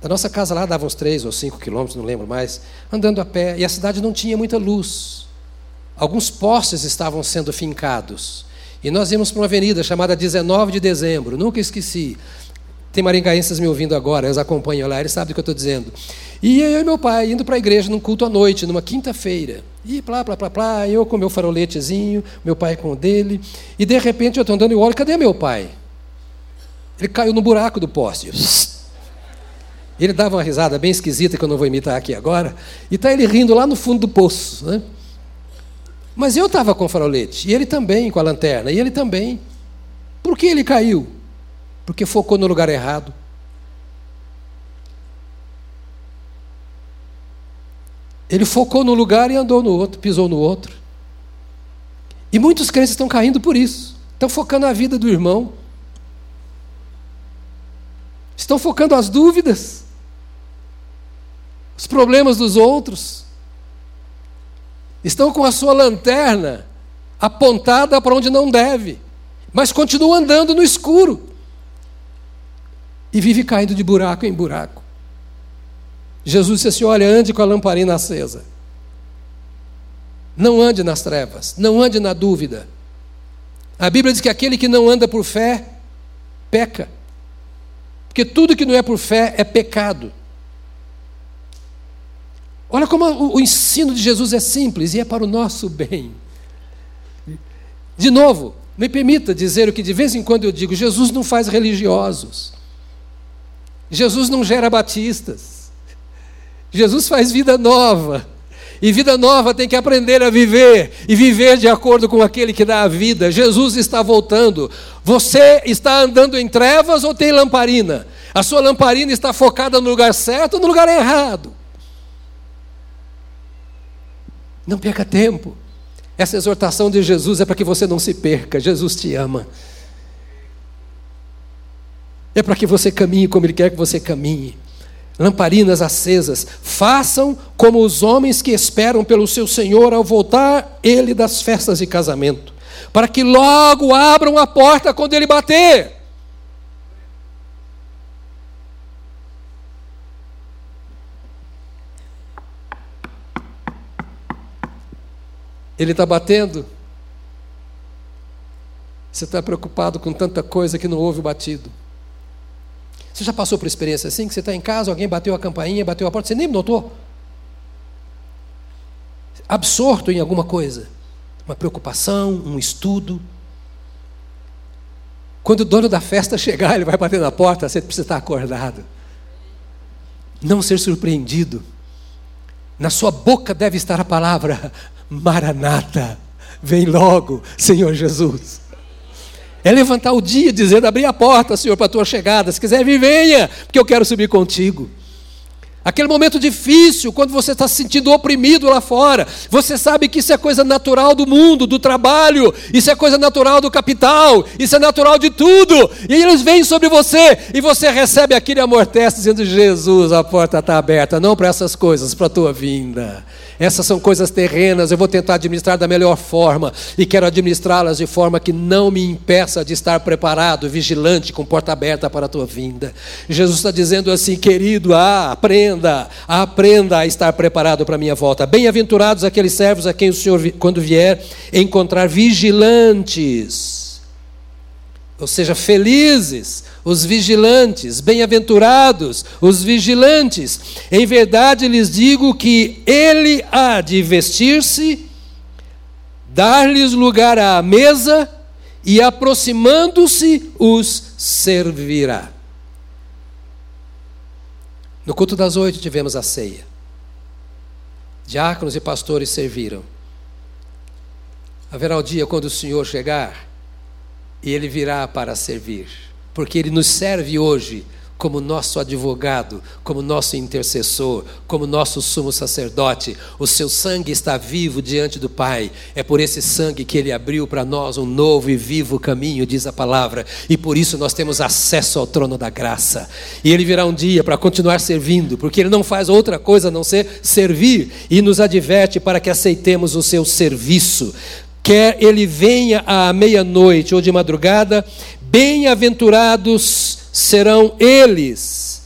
Da nossa casa lá dava uns três ou cinco quilômetros, não lembro mais, andando a pé, e a cidade não tinha muita luz. Alguns postes estavam sendo fincados. E nós íamos para uma avenida chamada 19 de dezembro, nunca esqueci. Tem maringaenses me ouvindo agora, eles acompanham lá, eles sabem do que eu estou dizendo. E eu e meu pai indo para a igreja num culto à noite, numa quinta-feira. E plá, plá, plá, plá, eu com meu faroletezinho, meu pai com o dele. E de repente eu estou andando e olho, cadê meu pai? Ele caiu no buraco do poste. Ele dava uma risada bem esquisita que eu não vou imitar aqui agora, e está ele rindo lá no fundo do poço. Né? Mas eu estava com o farolete, e ele também com a lanterna, e ele também. Por que ele caiu? Porque focou no lugar errado. Ele focou no lugar e andou no outro, pisou no outro. E muitos crentes estão caindo por isso. Estão focando a vida do irmão Estão focando as dúvidas, os problemas dos outros. Estão com a sua lanterna apontada para onde não deve, mas continuam andando no escuro e vive caindo de buraco em buraco. Jesus disse assim: Olha, ande com a lamparina acesa. Não ande nas trevas, não ande na dúvida. A Bíblia diz que aquele que não anda por fé, peca. Porque tudo que não é por fé é pecado. Olha como o, ensino de Jesus é simples e é para o nosso bem. De novo, me permita dizer o que de vez em quando eu digo: Jesus não faz religiosos. Jesus não gera batistas. Jesus faz vida nova. E vida nova tem que aprender a viver e viver de acordo com aquele que dá a vida. Jesus está voltando. Você está andando em trevas ou tem lamparina? A sua lamparina está focada no lugar certo ou no lugar errado? Não perca tempo. Essa exortação de Jesus é para que você não se perca. Jesus te ama. É para que você caminhe como Ele quer que você caminhe. Lamparinas acesas, façam como os homens que esperam pelo seu Senhor ao voltar Ele das festas de casamento, para que logo abram a porta quando Ele bater. Ele está batendo. Você está preocupado com tanta coisa que não houve o batido. Você já passou por experiência assim? Que você está em casa, alguém bateu a campainha, bateu a porta, você nem notou? Absorto em alguma coisa. Uma preocupação, um estudo. Quando o dono da festa chegar, ele vai bater na porta, você precisa estar acordado. Não ser surpreendido. Na sua boca deve estar a palavra Maranata. Vem logo, Senhor Jesus. É levantar o dia dizendo: abrir a porta, Senhor, para a tua chegada. Se quiser vir, venha, porque eu quero subir contigo. Aquele momento difícil, quando você está se sentindo oprimido lá fora, você sabe que isso é coisa natural do mundo, do trabalho, isso é coisa natural do capital, isso é natural de tudo, e eles vêm sobre você, e você recebe aquele amortece dizendo: Jesus, a porta está aberta, não para essas coisas, para a tua vinda. Essas são coisas terrenas, eu vou tentar administrar da melhor forma e quero administrá-las de forma que não me impeça de estar preparado, vigilante, com porta aberta para a tua vinda. Jesus está dizendo assim, querido, ah, aprenda, aprenda a estar preparado para a minha volta. Bem-aventurados aqueles servos a quem o Senhor, quando vier, encontrar vigilantes ou seja, felizes os vigilantes, bem-aventurados os vigilantes. Em verdade lhes digo que ele há de vestir-se, dar-lhes lugar à mesa e, aproximando-se, os servirá. No culto das oito tivemos a ceia. Diáconos e pastores serviram. Haverá o dia quando o Senhor chegar e ele virá para servir, porque ele nos serve hoje como nosso advogado, como nosso intercessor, como nosso sumo sacerdote. O seu sangue está vivo diante do Pai. É por esse sangue que ele abriu para nós um novo e vivo caminho, diz a palavra. E por isso nós temos acesso ao trono da graça. E ele virá um dia para continuar servindo, porque ele não faz outra coisa a não ser servir e nos adverte para que aceitemos o seu serviço quer ele venha à meia-noite ou de madrugada, bem-aventurados serão eles,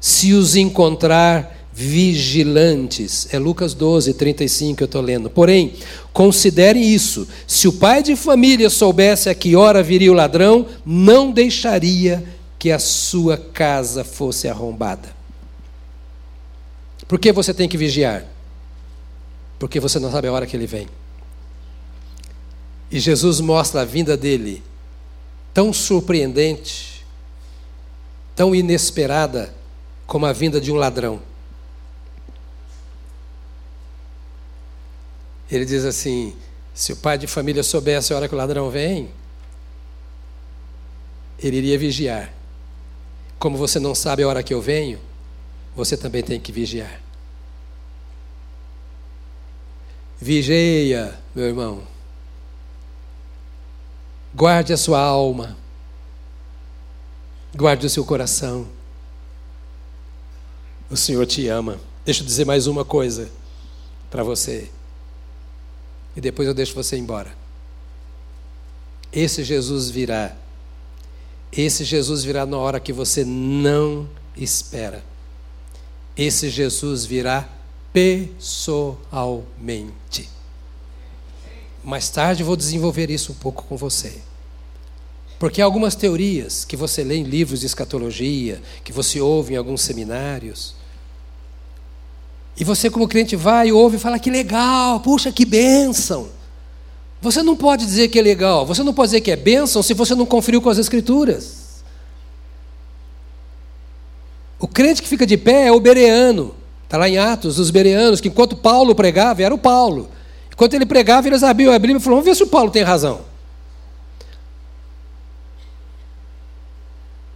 se os encontrar vigilantes. É Lucas 12, 35 que eu estou lendo. Porém, considerem isso: se o pai de família soubesse a que hora viria o ladrão, não deixaria que a sua casa fosse arrombada. Por que você tem que vigiar? Porque você não sabe a hora que ele vem. E Jesus mostra a vinda dele tão surpreendente, tão inesperada como a vinda de um ladrão. Ele diz assim: se o pai de família soubesse a hora que o ladrão vem, ele iria vigiar. Como você não sabe a hora que eu venho, você também tem que vigiar. Vigeia, meu irmão. Guarde a sua alma. Guarde o seu coração. O Senhor te ama. Deixa eu dizer mais uma coisa para você. E depois eu deixo você embora. Esse Jesus virá. Esse Jesus virá na hora que você não espera. Esse Jesus virá pessoalmente. Mais tarde vou desenvolver isso um pouco com você. Porque algumas teorias que você lê em livros de escatologia, que você ouve em alguns seminários, e você, como crente, vai, ouve e fala que legal, puxa, que bênção. Você não pode dizer que é legal, você não pode dizer que é bênção se você não conferiu com as Escrituras. O crente que fica de pé é o bereano. Está lá em Atos, os bereanos, que enquanto Paulo pregava, era o Paulo. Enquanto ele pregava, eles abriam a Bíblia e falaram: vamos ver se o Paulo tem razão.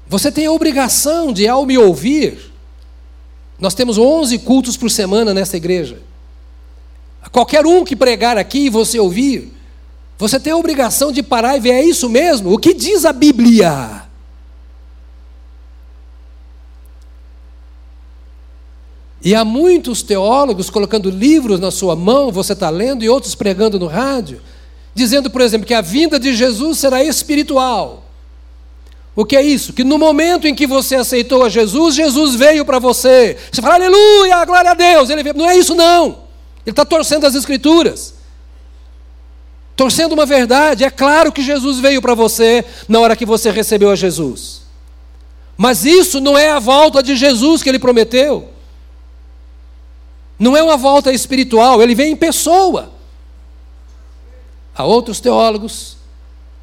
Você tem a obrigação de, ao me ouvir, nós temos 11 cultos por semana nessa igreja. Qualquer um que pregar aqui e você ouvir, você tem a obrigação de parar e ver, é isso mesmo? O que diz a Bíblia? E há muitos teólogos colocando livros na sua mão, você está lendo, e outros pregando no rádio, dizendo, por exemplo, que a vinda de Jesus será espiritual. O que é isso? Que no momento em que você aceitou a Jesus, Jesus veio para você. Você fala, aleluia, glória a Deus. Ele veio. Não é isso, não. Ele está torcendo as Escrituras. Torcendo uma verdade. É claro que Jesus veio para você na hora que você recebeu a Jesus. Mas isso não é a volta de Jesus que ele prometeu. Não é uma volta espiritual, ele vem em pessoa. Há outros teólogos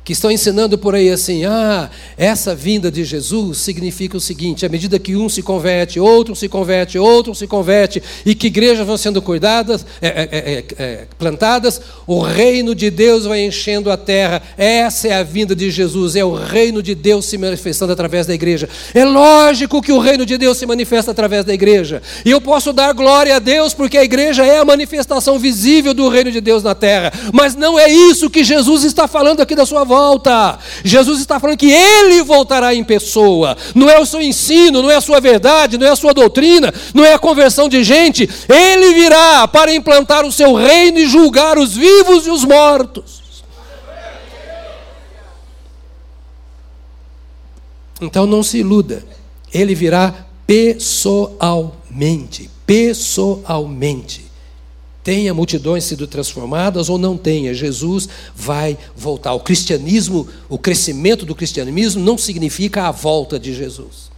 que estão ensinando por aí assim: ah, essa vinda de Jesus significa o seguinte: à medida que um se converte, outro se converte, outro se converte, e que igrejas vão sendo cuidadas, é, é, é, é, plantadas, o reino de Deus vai enchendo a terra. Essa é a vinda de Jesus, é o reino de Deus se manifestando através da igreja. É lógico que o reino de Deus se manifesta através da igreja, e eu posso dar glória a Deus porque a igreja é a manifestação visível do reino de Deus na terra, mas não é isso que Jesus está falando aqui da sua volta. Jesus está falando que ele voltará em pessoa. Não é o seu ensino, não é a sua verdade, não é a sua doutrina, não é a conversão de gente. Ele virá para implantar o seu reino e julgar os vivos e os mortos. Então não se iluda. Ele virá pessoalmente, pessoalmente. Tenha multidões sido transformadas ou não tenha, Jesus vai voltar. O cristianismo, o crescimento do cristianismo não significa a volta de Jesus.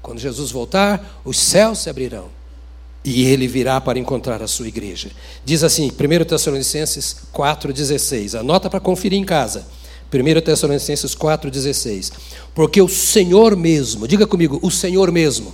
Quando Jesus voltar, os céus se abrirão e ele virá para encontrar a sua igreja. Diz assim, 1 Tessalonicenses 4,16. Anota para conferir em casa. 1 Tessalonicenses 4,16. Porque o Senhor mesmo, diga comigo, o Senhor mesmo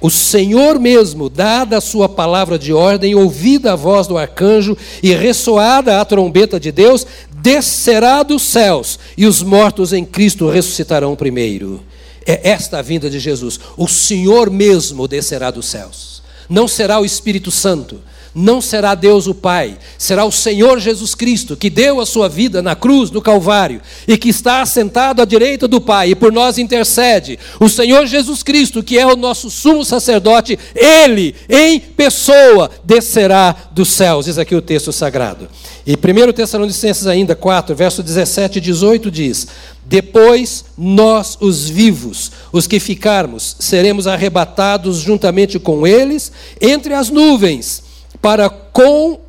o Senhor mesmo, dada a sua palavra de ordem, ouvida a voz do arcanjo e ressoada a trombeta de Deus, descerá dos céus e os mortos em Cristo ressuscitarão primeiro. É esta a vinda de Jesus. O Senhor mesmo descerá dos céus. Não será o Espírito Santo, não será Deus o Pai, será o Senhor Jesus Cristo, que deu a sua vida na cruz do Calvário e que está assentado à direita do Pai e por nós intercede. O Senhor Jesus Cristo, que é o nosso sumo sacerdote, ele, em pessoa, descerá dos céus, diz aqui o texto sagrado. E 1 Tessalonicenses ainda 4, verso 17 e 18 diz: depois nós, os vivos, os que ficarmos, seremos arrebatados juntamente com eles entre as nuvens para com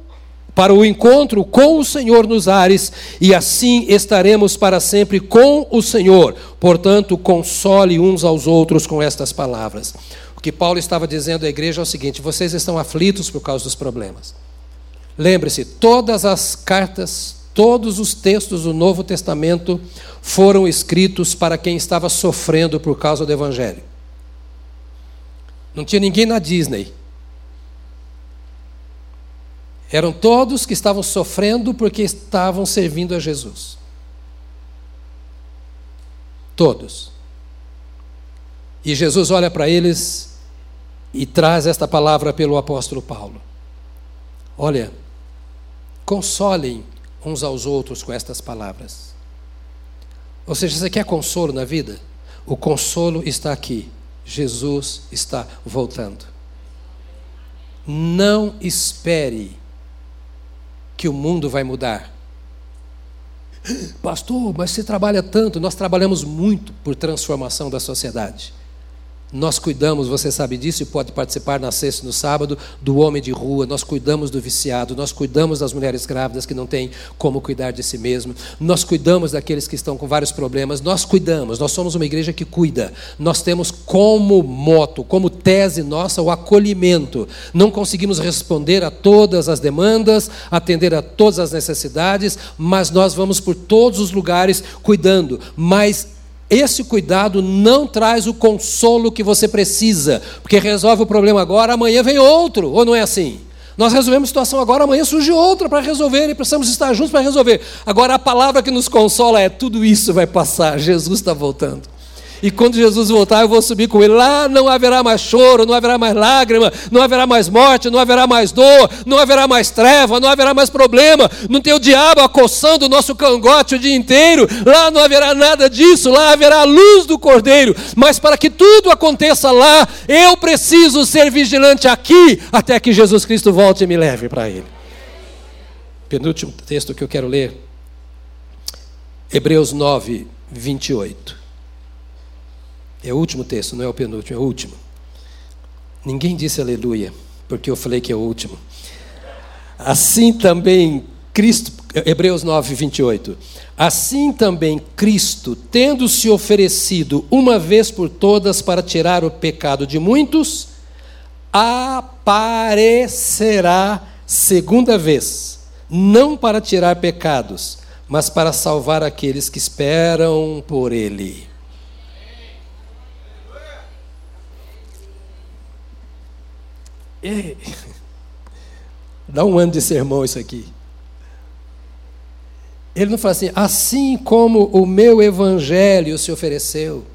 para o encontro com o Senhor nos ares, e assim estaremos para sempre com o Senhor. Portanto, console uns aos outros com estas palavras. O que Paulo estava dizendo à igreja é o seguinte: vocês estão aflitos por causa dos problemas. Lembre-se, todas as cartas, todos os textos do Novo Testamento foram escritos para quem estava sofrendo por causa do Evangelho. Não tinha ninguém na Disney eram todos que estavam sofrendo porque estavam servindo a Jesus. Todos. E Jesus olha para eles e traz esta palavra pelo apóstolo Paulo. Olha, consolem uns aos outros com estas palavras. Ou seja, você quer consolo na vida? O consolo está aqui. Jesus está voltando. Não espere que o mundo vai mudar. Pastor, mas você trabalha tanto, nós trabalhamos muito por transformação da sociedade. Nós cuidamos, você sabe disso e pode participar na sexta e no sábado, do homem de rua, nós cuidamos do viciado, nós cuidamos das mulheres grávidas que não têm como cuidar de si mesmo, nós cuidamos daqueles que estão com vários problemas, nós cuidamos, nós somos uma igreja que cuida, nós temos como moto, como tese nossa o acolhimento. Não conseguimos responder a todas as demandas, atender a todas as necessidades, mas nós vamos por todos os lugares cuidando, mas esse cuidado não traz o consolo que você precisa, porque resolve o problema agora, amanhã vem outro, ou não é assim? Nós resolvemos a situação agora, amanhã surge outra para resolver e precisamos estar juntos para resolver. Agora a palavra que nos consola é: tudo isso vai passar, Jesus está voltando. E quando Jesus voltar, eu vou subir com ele. Lá não haverá mais choro, não haverá mais lágrima, não haverá mais morte, não haverá mais dor, não haverá mais treva, não haverá mais problema. Não tem o diabo acossando o nosso cangote o dia inteiro. Lá não haverá nada disso. Lá haverá a luz do cordeiro. Mas para que tudo aconteça lá, eu preciso ser vigilante aqui até que Jesus Cristo volte e me leve para ele. Penúltimo texto que eu quero ler. Hebreus 9, 28. É o último texto, não é o penúltimo, é o último. Ninguém disse aleluia, porque eu falei que é o último. Assim também Cristo, Hebreus 9, 28. Assim também Cristo, tendo se oferecido uma vez por todas para tirar o pecado de muitos, aparecerá segunda vez, não para tirar pecados, mas para salvar aqueles que esperam por Ele. Dá um ano de sermão isso aqui. Ele não fala assim, assim como o meu evangelho se ofereceu,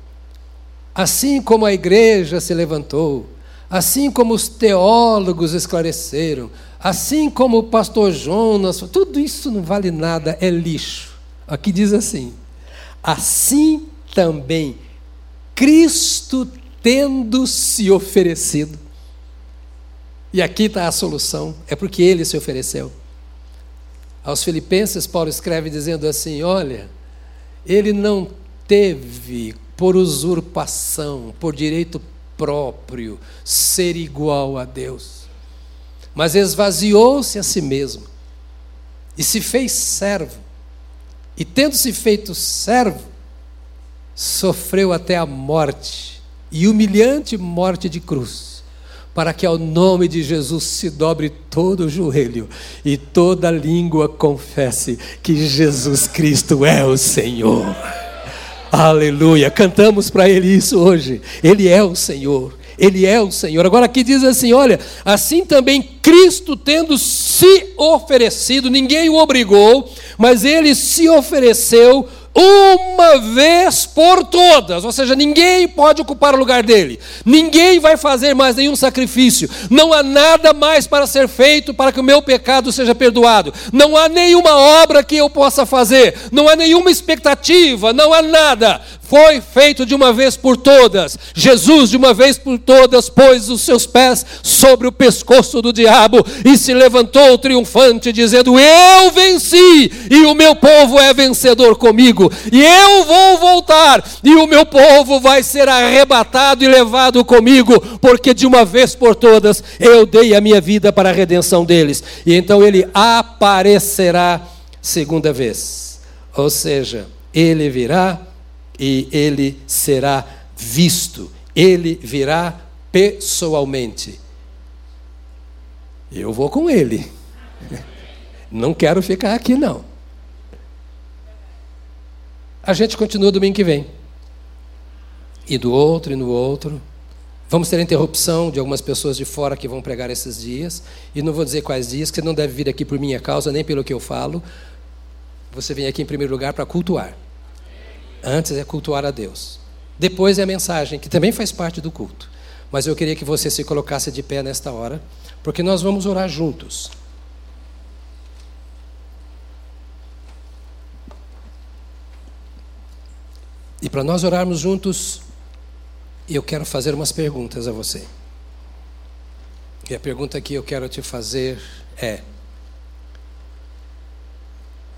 assim como a igreja se levantou, assim como os teólogos esclareceram, assim como o pastor Jonas, tudo isso não vale nada, é lixo. Aqui diz assim: assim também Cristo tendo se oferecido e aqui está a solução: é porque ele se ofereceu. Aos Filipenses, Paulo escreve dizendo assim: Olha, ele não teve por usurpação, por direito próprio, ser igual a Deus, mas esvaziou-se a si mesmo e se fez servo. E tendo se feito servo, sofreu até a morte e humilhante morte de cruz para que ao nome de Jesus se dobre todo o joelho e toda língua confesse que Jesus Cristo é o Senhor. Aleluia. Cantamos para Ele isso hoje. Ele é o Senhor. Ele é o Senhor. Agora aqui diz assim: olha, assim também Cristo tendo se oferecido, ninguém o obrigou, mas ele se ofereceu uma vez por todas, ou seja, ninguém pode ocupar o lugar dele, ninguém vai fazer mais nenhum sacrifício, não há nada mais para ser feito para que o meu pecado seja perdoado, não há nenhuma obra que eu possa fazer, não há nenhuma expectativa, não há nada, foi feito de uma vez por todas. Jesus, de uma vez por todas, pôs os seus pés sobre o pescoço do diabo e se levantou triunfante, dizendo: Eu venci e o meu povo é vencedor comigo, e eu vou voltar e o meu povo vai ser arrebatado e levado comigo, porque de uma vez por todas eu dei a minha vida para a redenção deles. E então ele aparecerá segunda vez. Ou seja, ele virá e ele será visto, ele virá pessoalmente. Eu vou com ele. Não quero ficar aqui, não. A gente continua domingo que vem. E do outro, e no outro. Vamos ter interrupção de algumas pessoas de fora que vão pregar esses dias. E não vou dizer quais dias, que você não deve vir aqui por minha causa, nem pelo que eu falo. Você vem aqui em primeiro lugar para cultuar. Antes é cultuar a Deus. Depois é a mensagem, que também faz parte do culto. Mas eu queria que você se colocasse de pé nesta hora, porque nós vamos orar juntos. E para nós orarmos juntos, eu quero fazer umas perguntas a você. E a pergunta que eu quero te fazer é: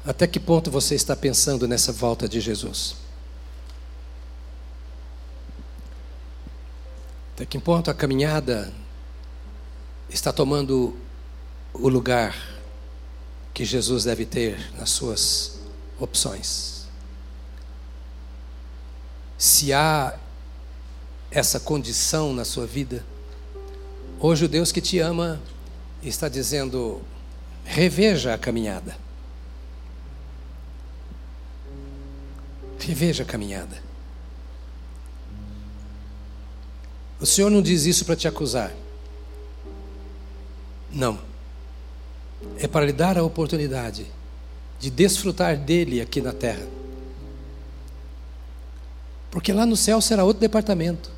Até que ponto você está pensando nessa volta de Jesus? Até que ponto a caminhada está tomando o lugar que Jesus deve ter nas suas opções? Se há essa condição na sua vida, hoje o Deus que te ama está dizendo: reveja a caminhada. Reveja a caminhada. O Senhor não diz isso para te acusar. Não. É para lhe dar a oportunidade de desfrutar dele aqui na terra. Porque lá no céu será outro departamento.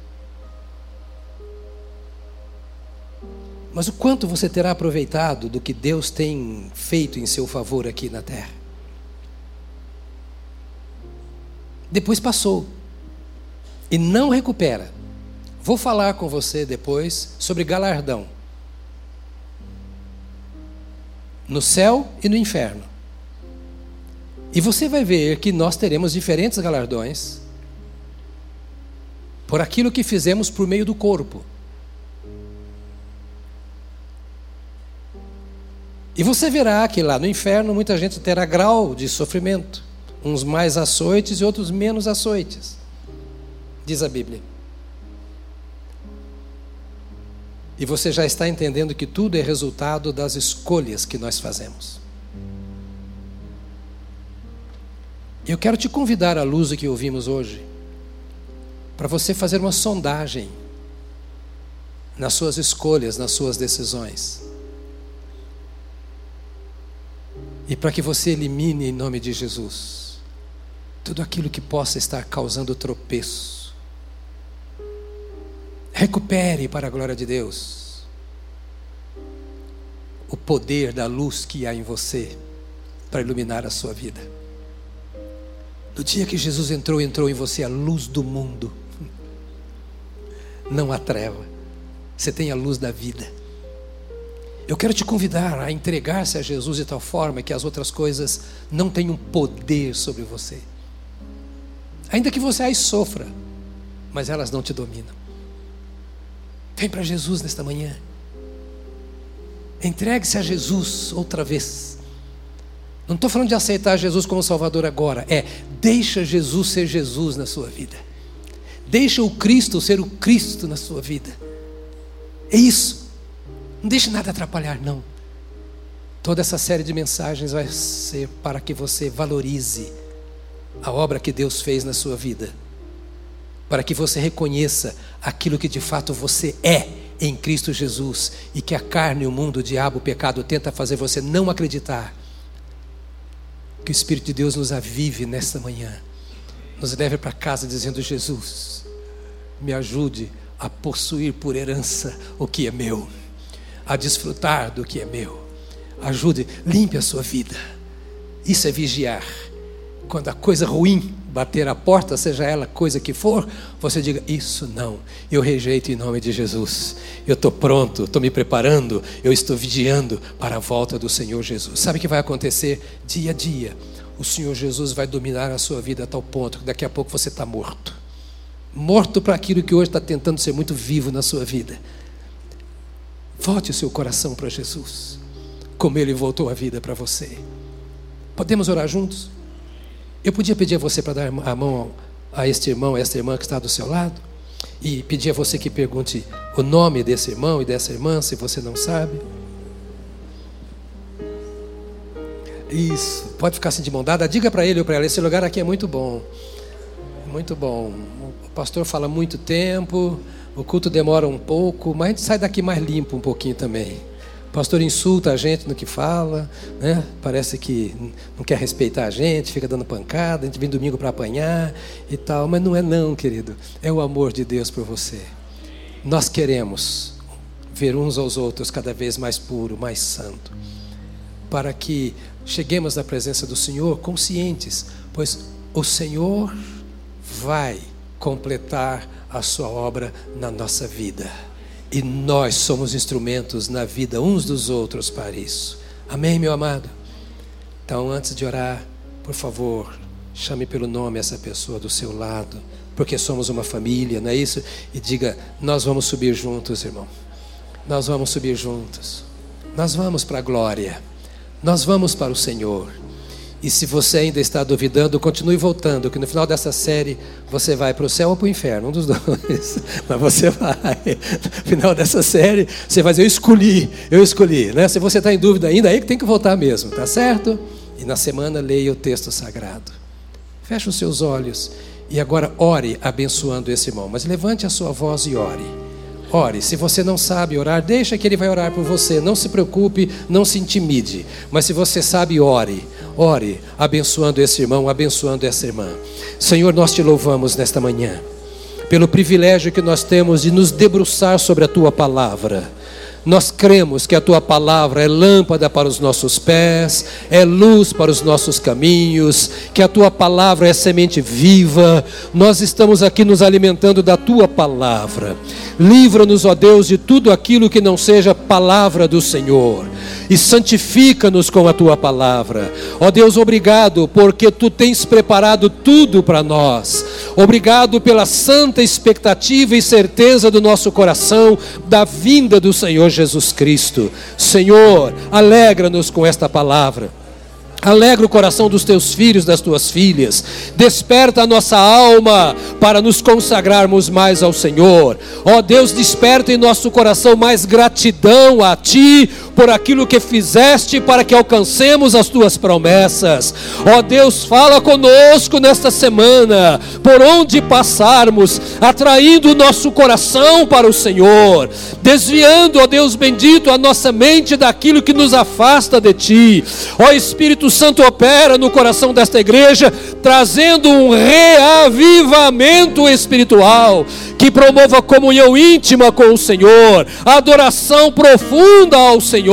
Mas o quanto você terá aproveitado do que Deus tem feito em seu favor aqui na terra? Depois passou. E não recupera. Vou falar com você depois sobre galardão. No céu e no inferno. E você vai ver que nós teremos diferentes galardões por aquilo que fizemos por meio do corpo. E você verá que lá no inferno muita gente terá grau de sofrimento, uns mais açoites e outros menos açoites, diz a Bíblia. E você já está entendendo que tudo é resultado das escolhas que nós fazemos. Eu quero te convidar à luz do que ouvimos hoje, para você fazer uma sondagem nas suas escolhas, nas suas decisões. E para que você elimine em nome de Jesus tudo aquilo que possa estar causando tropeço Recupere para a glória de Deus o poder da luz que há em você para iluminar a sua vida. No dia que Jesus entrou, entrou em você a luz do mundo, não a treva. Você tem a luz da vida. Eu quero te convidar a entregar-se a Jesus de tal forma que as outras coisas não tenham poder sobre você. Ainda que você as sofra, mas elas não te dominam. Vem para Jesus nesta manhã. Entregue-se a Jesus outra vez. Não estou falando de aceitar Jesus como Salvador agora. É, deixa Jesus ser Jesus na sua vida. Deixa o Cristo ser o Cristo na sua vida. É isso. Não deixe nada atrapalhar, não. Toda essa série de mensagens vai ser para que você valorize a obra que Deus fez na sua vida para que você reconheça aquilo que de fato você é em Cristo Jesus e que a carne, o mundo, o diabo, o pecado tenta fazer você não acreditar. Que o Espírito de Deus nos avive nesta manhã, nos leve para casa dizendo: Jesus, me ajude a possuir por herança o que é meu, a desfrutar do que é meu. Ajude, limpe a sua vida. Isso é vigiar. Quando a coisa ruim bater a porta, seja ela coisa que for, você diga: Isso não, eu rejeito em nome de Jesus. Eu estou pronto, estou me preparando, eu estou vigiando para a volta do Senhor Jesus. Sabe o que vai acontecer dia a dia? O Senhor Jesus vai dominar a sua vida a tal ponto que daqui a pouco você está morto morto para aquilo que hoje está tentando ser muito vivo na sua vida. Volte o seu coração para Jesus, como ele voltou a vida para você. Podemos orar juntos? Eu podia pedir a você para dar a mão a este irmão, a esta irmã que está do seu lado, e pedir a você que pergunte o nome desse irmão e dessa irmã, se você não sabe. Isso, pode ficar assim de mão dada. Diga para ele ou para ela: esse lugar aqui é muito bom. Muito bom. O pastor fala muito tempo, o culto demora um pouco, mas a gente sai daqui mais limpo um pouquinho também pastor insulta a gente no que fala, né? parece que não quer respeitar a gente, fica dando pancada, a gente vem domingo para apanhar e tal, mas não é não, querido. É o amor de Deus por você. Nós queremos ver uns aos outros cada vez mais puro, mais santo, para que cheguemos na presença do Senhor conscientes, pois o Senhor vai completar a sua obra na nossa vida. E nós somos instrumentos na vida uns dos outros para isso. Amém, meu amado? Então, antes de orar, por favor, chame pelo nome essa pessoa do seu lado, porque somos uma família, não é isso? E diga: Nós vamos subir juntos, irmão. Nós vamos subir juntos. Nós vamos para a glória. Nós vamos para o Senhor. E se você ainda está duvidando, continue voltando, que no final dessa série você vai para o céu ou para o inferno, um dos dois. Mas você vai. No final dessa série, você vai dizer, eu escolhi, eu escolhi. Né? Se você está em dúvida ainda, aí que tem que voltar mesmo, tá certo? E na semana leia o texto sagrado. Feche os seus olhos e agora ore abençoando esse irmão. Mas levante a sua voz e ore. Ore. Se você não sabe orar, deixa que ele vai orar por você. Não se preocupe, não se intimide. Mas se você sabe, ore. Ore, abençoando esse irmão, abençoando essa irmã. Senhor, nós te louvamos nesta manhã, pelo privilégio que nós temos de nos debruçar sobre a tua palavra. Nós cremos que a tua palavra é lâmpada para os nossos pés, é luz para os nossos caminhos, que a tua palavra é semente viva. Nós estamos aqui nos alimentando da tua palavra. Livra-nos, ó Deus, de tudo aquilo que não seja palavra do Senhor e santifica-nos com a tua palavra. Ó Deus, obrigado porque tu tens preparado tudo para nós. Obrigado pela santa expectativa e certeza do nosso coração da vinda do Senhor Jesus Cristo. Senhor, alegra-nos com esta palavra. Alegra o coração dos teus filhos, das tuas filhas. Desperta a nossa alma para nos consagrarmos mais ao Senhor. Ó Deus, desperta em nosso coração mais gratidão a Ti por aquilo que fizeste para que alcancemos as tuas promessas. Ó Deus, fala conosco nesta semana, por onde passarmos, atraindo o nosso coração para o Senhor, desviando, ó Deus bendito, a nossa mente daquilo que nos afasta de Ti. Ó Espírito Santo, opera no coração desta igreja, trazendo um reavivamento espiritual que promova comunhão íntima com o Senhor, adoração profunda ao Senhor,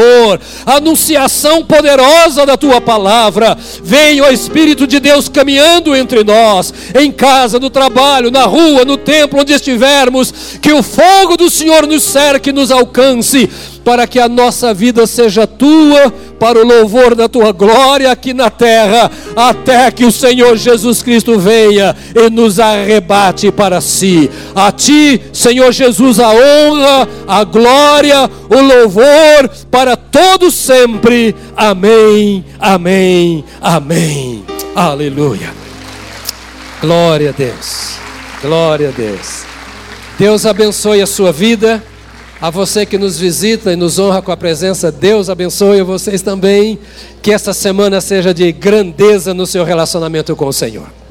anunciação poderosa da tua palavra. Venha o Espírito de Deus caminhando entre nós, em casa, no trabalho, na rua, no templo, onde estivermos, que o fogo do Senhor nos cerque e nos alcance para que a nossa vida seja tua, para o louvor da tua glória aqui na terra, até que o Senhor Jesus Cristo venha e nos arrebate para si. A ti, Senhor Jesus, a honra, a glória, o louvor para todos sempre. Amém, amém, amém. Aleluia. Glória a Deus. Glória a Deus. Deus abençoe a sua vida. A você que nos visita e nos honra com a presença, Deus abençoe vocês também. Que esta semana seja de grandeza no seu relacionamento com o Senhor.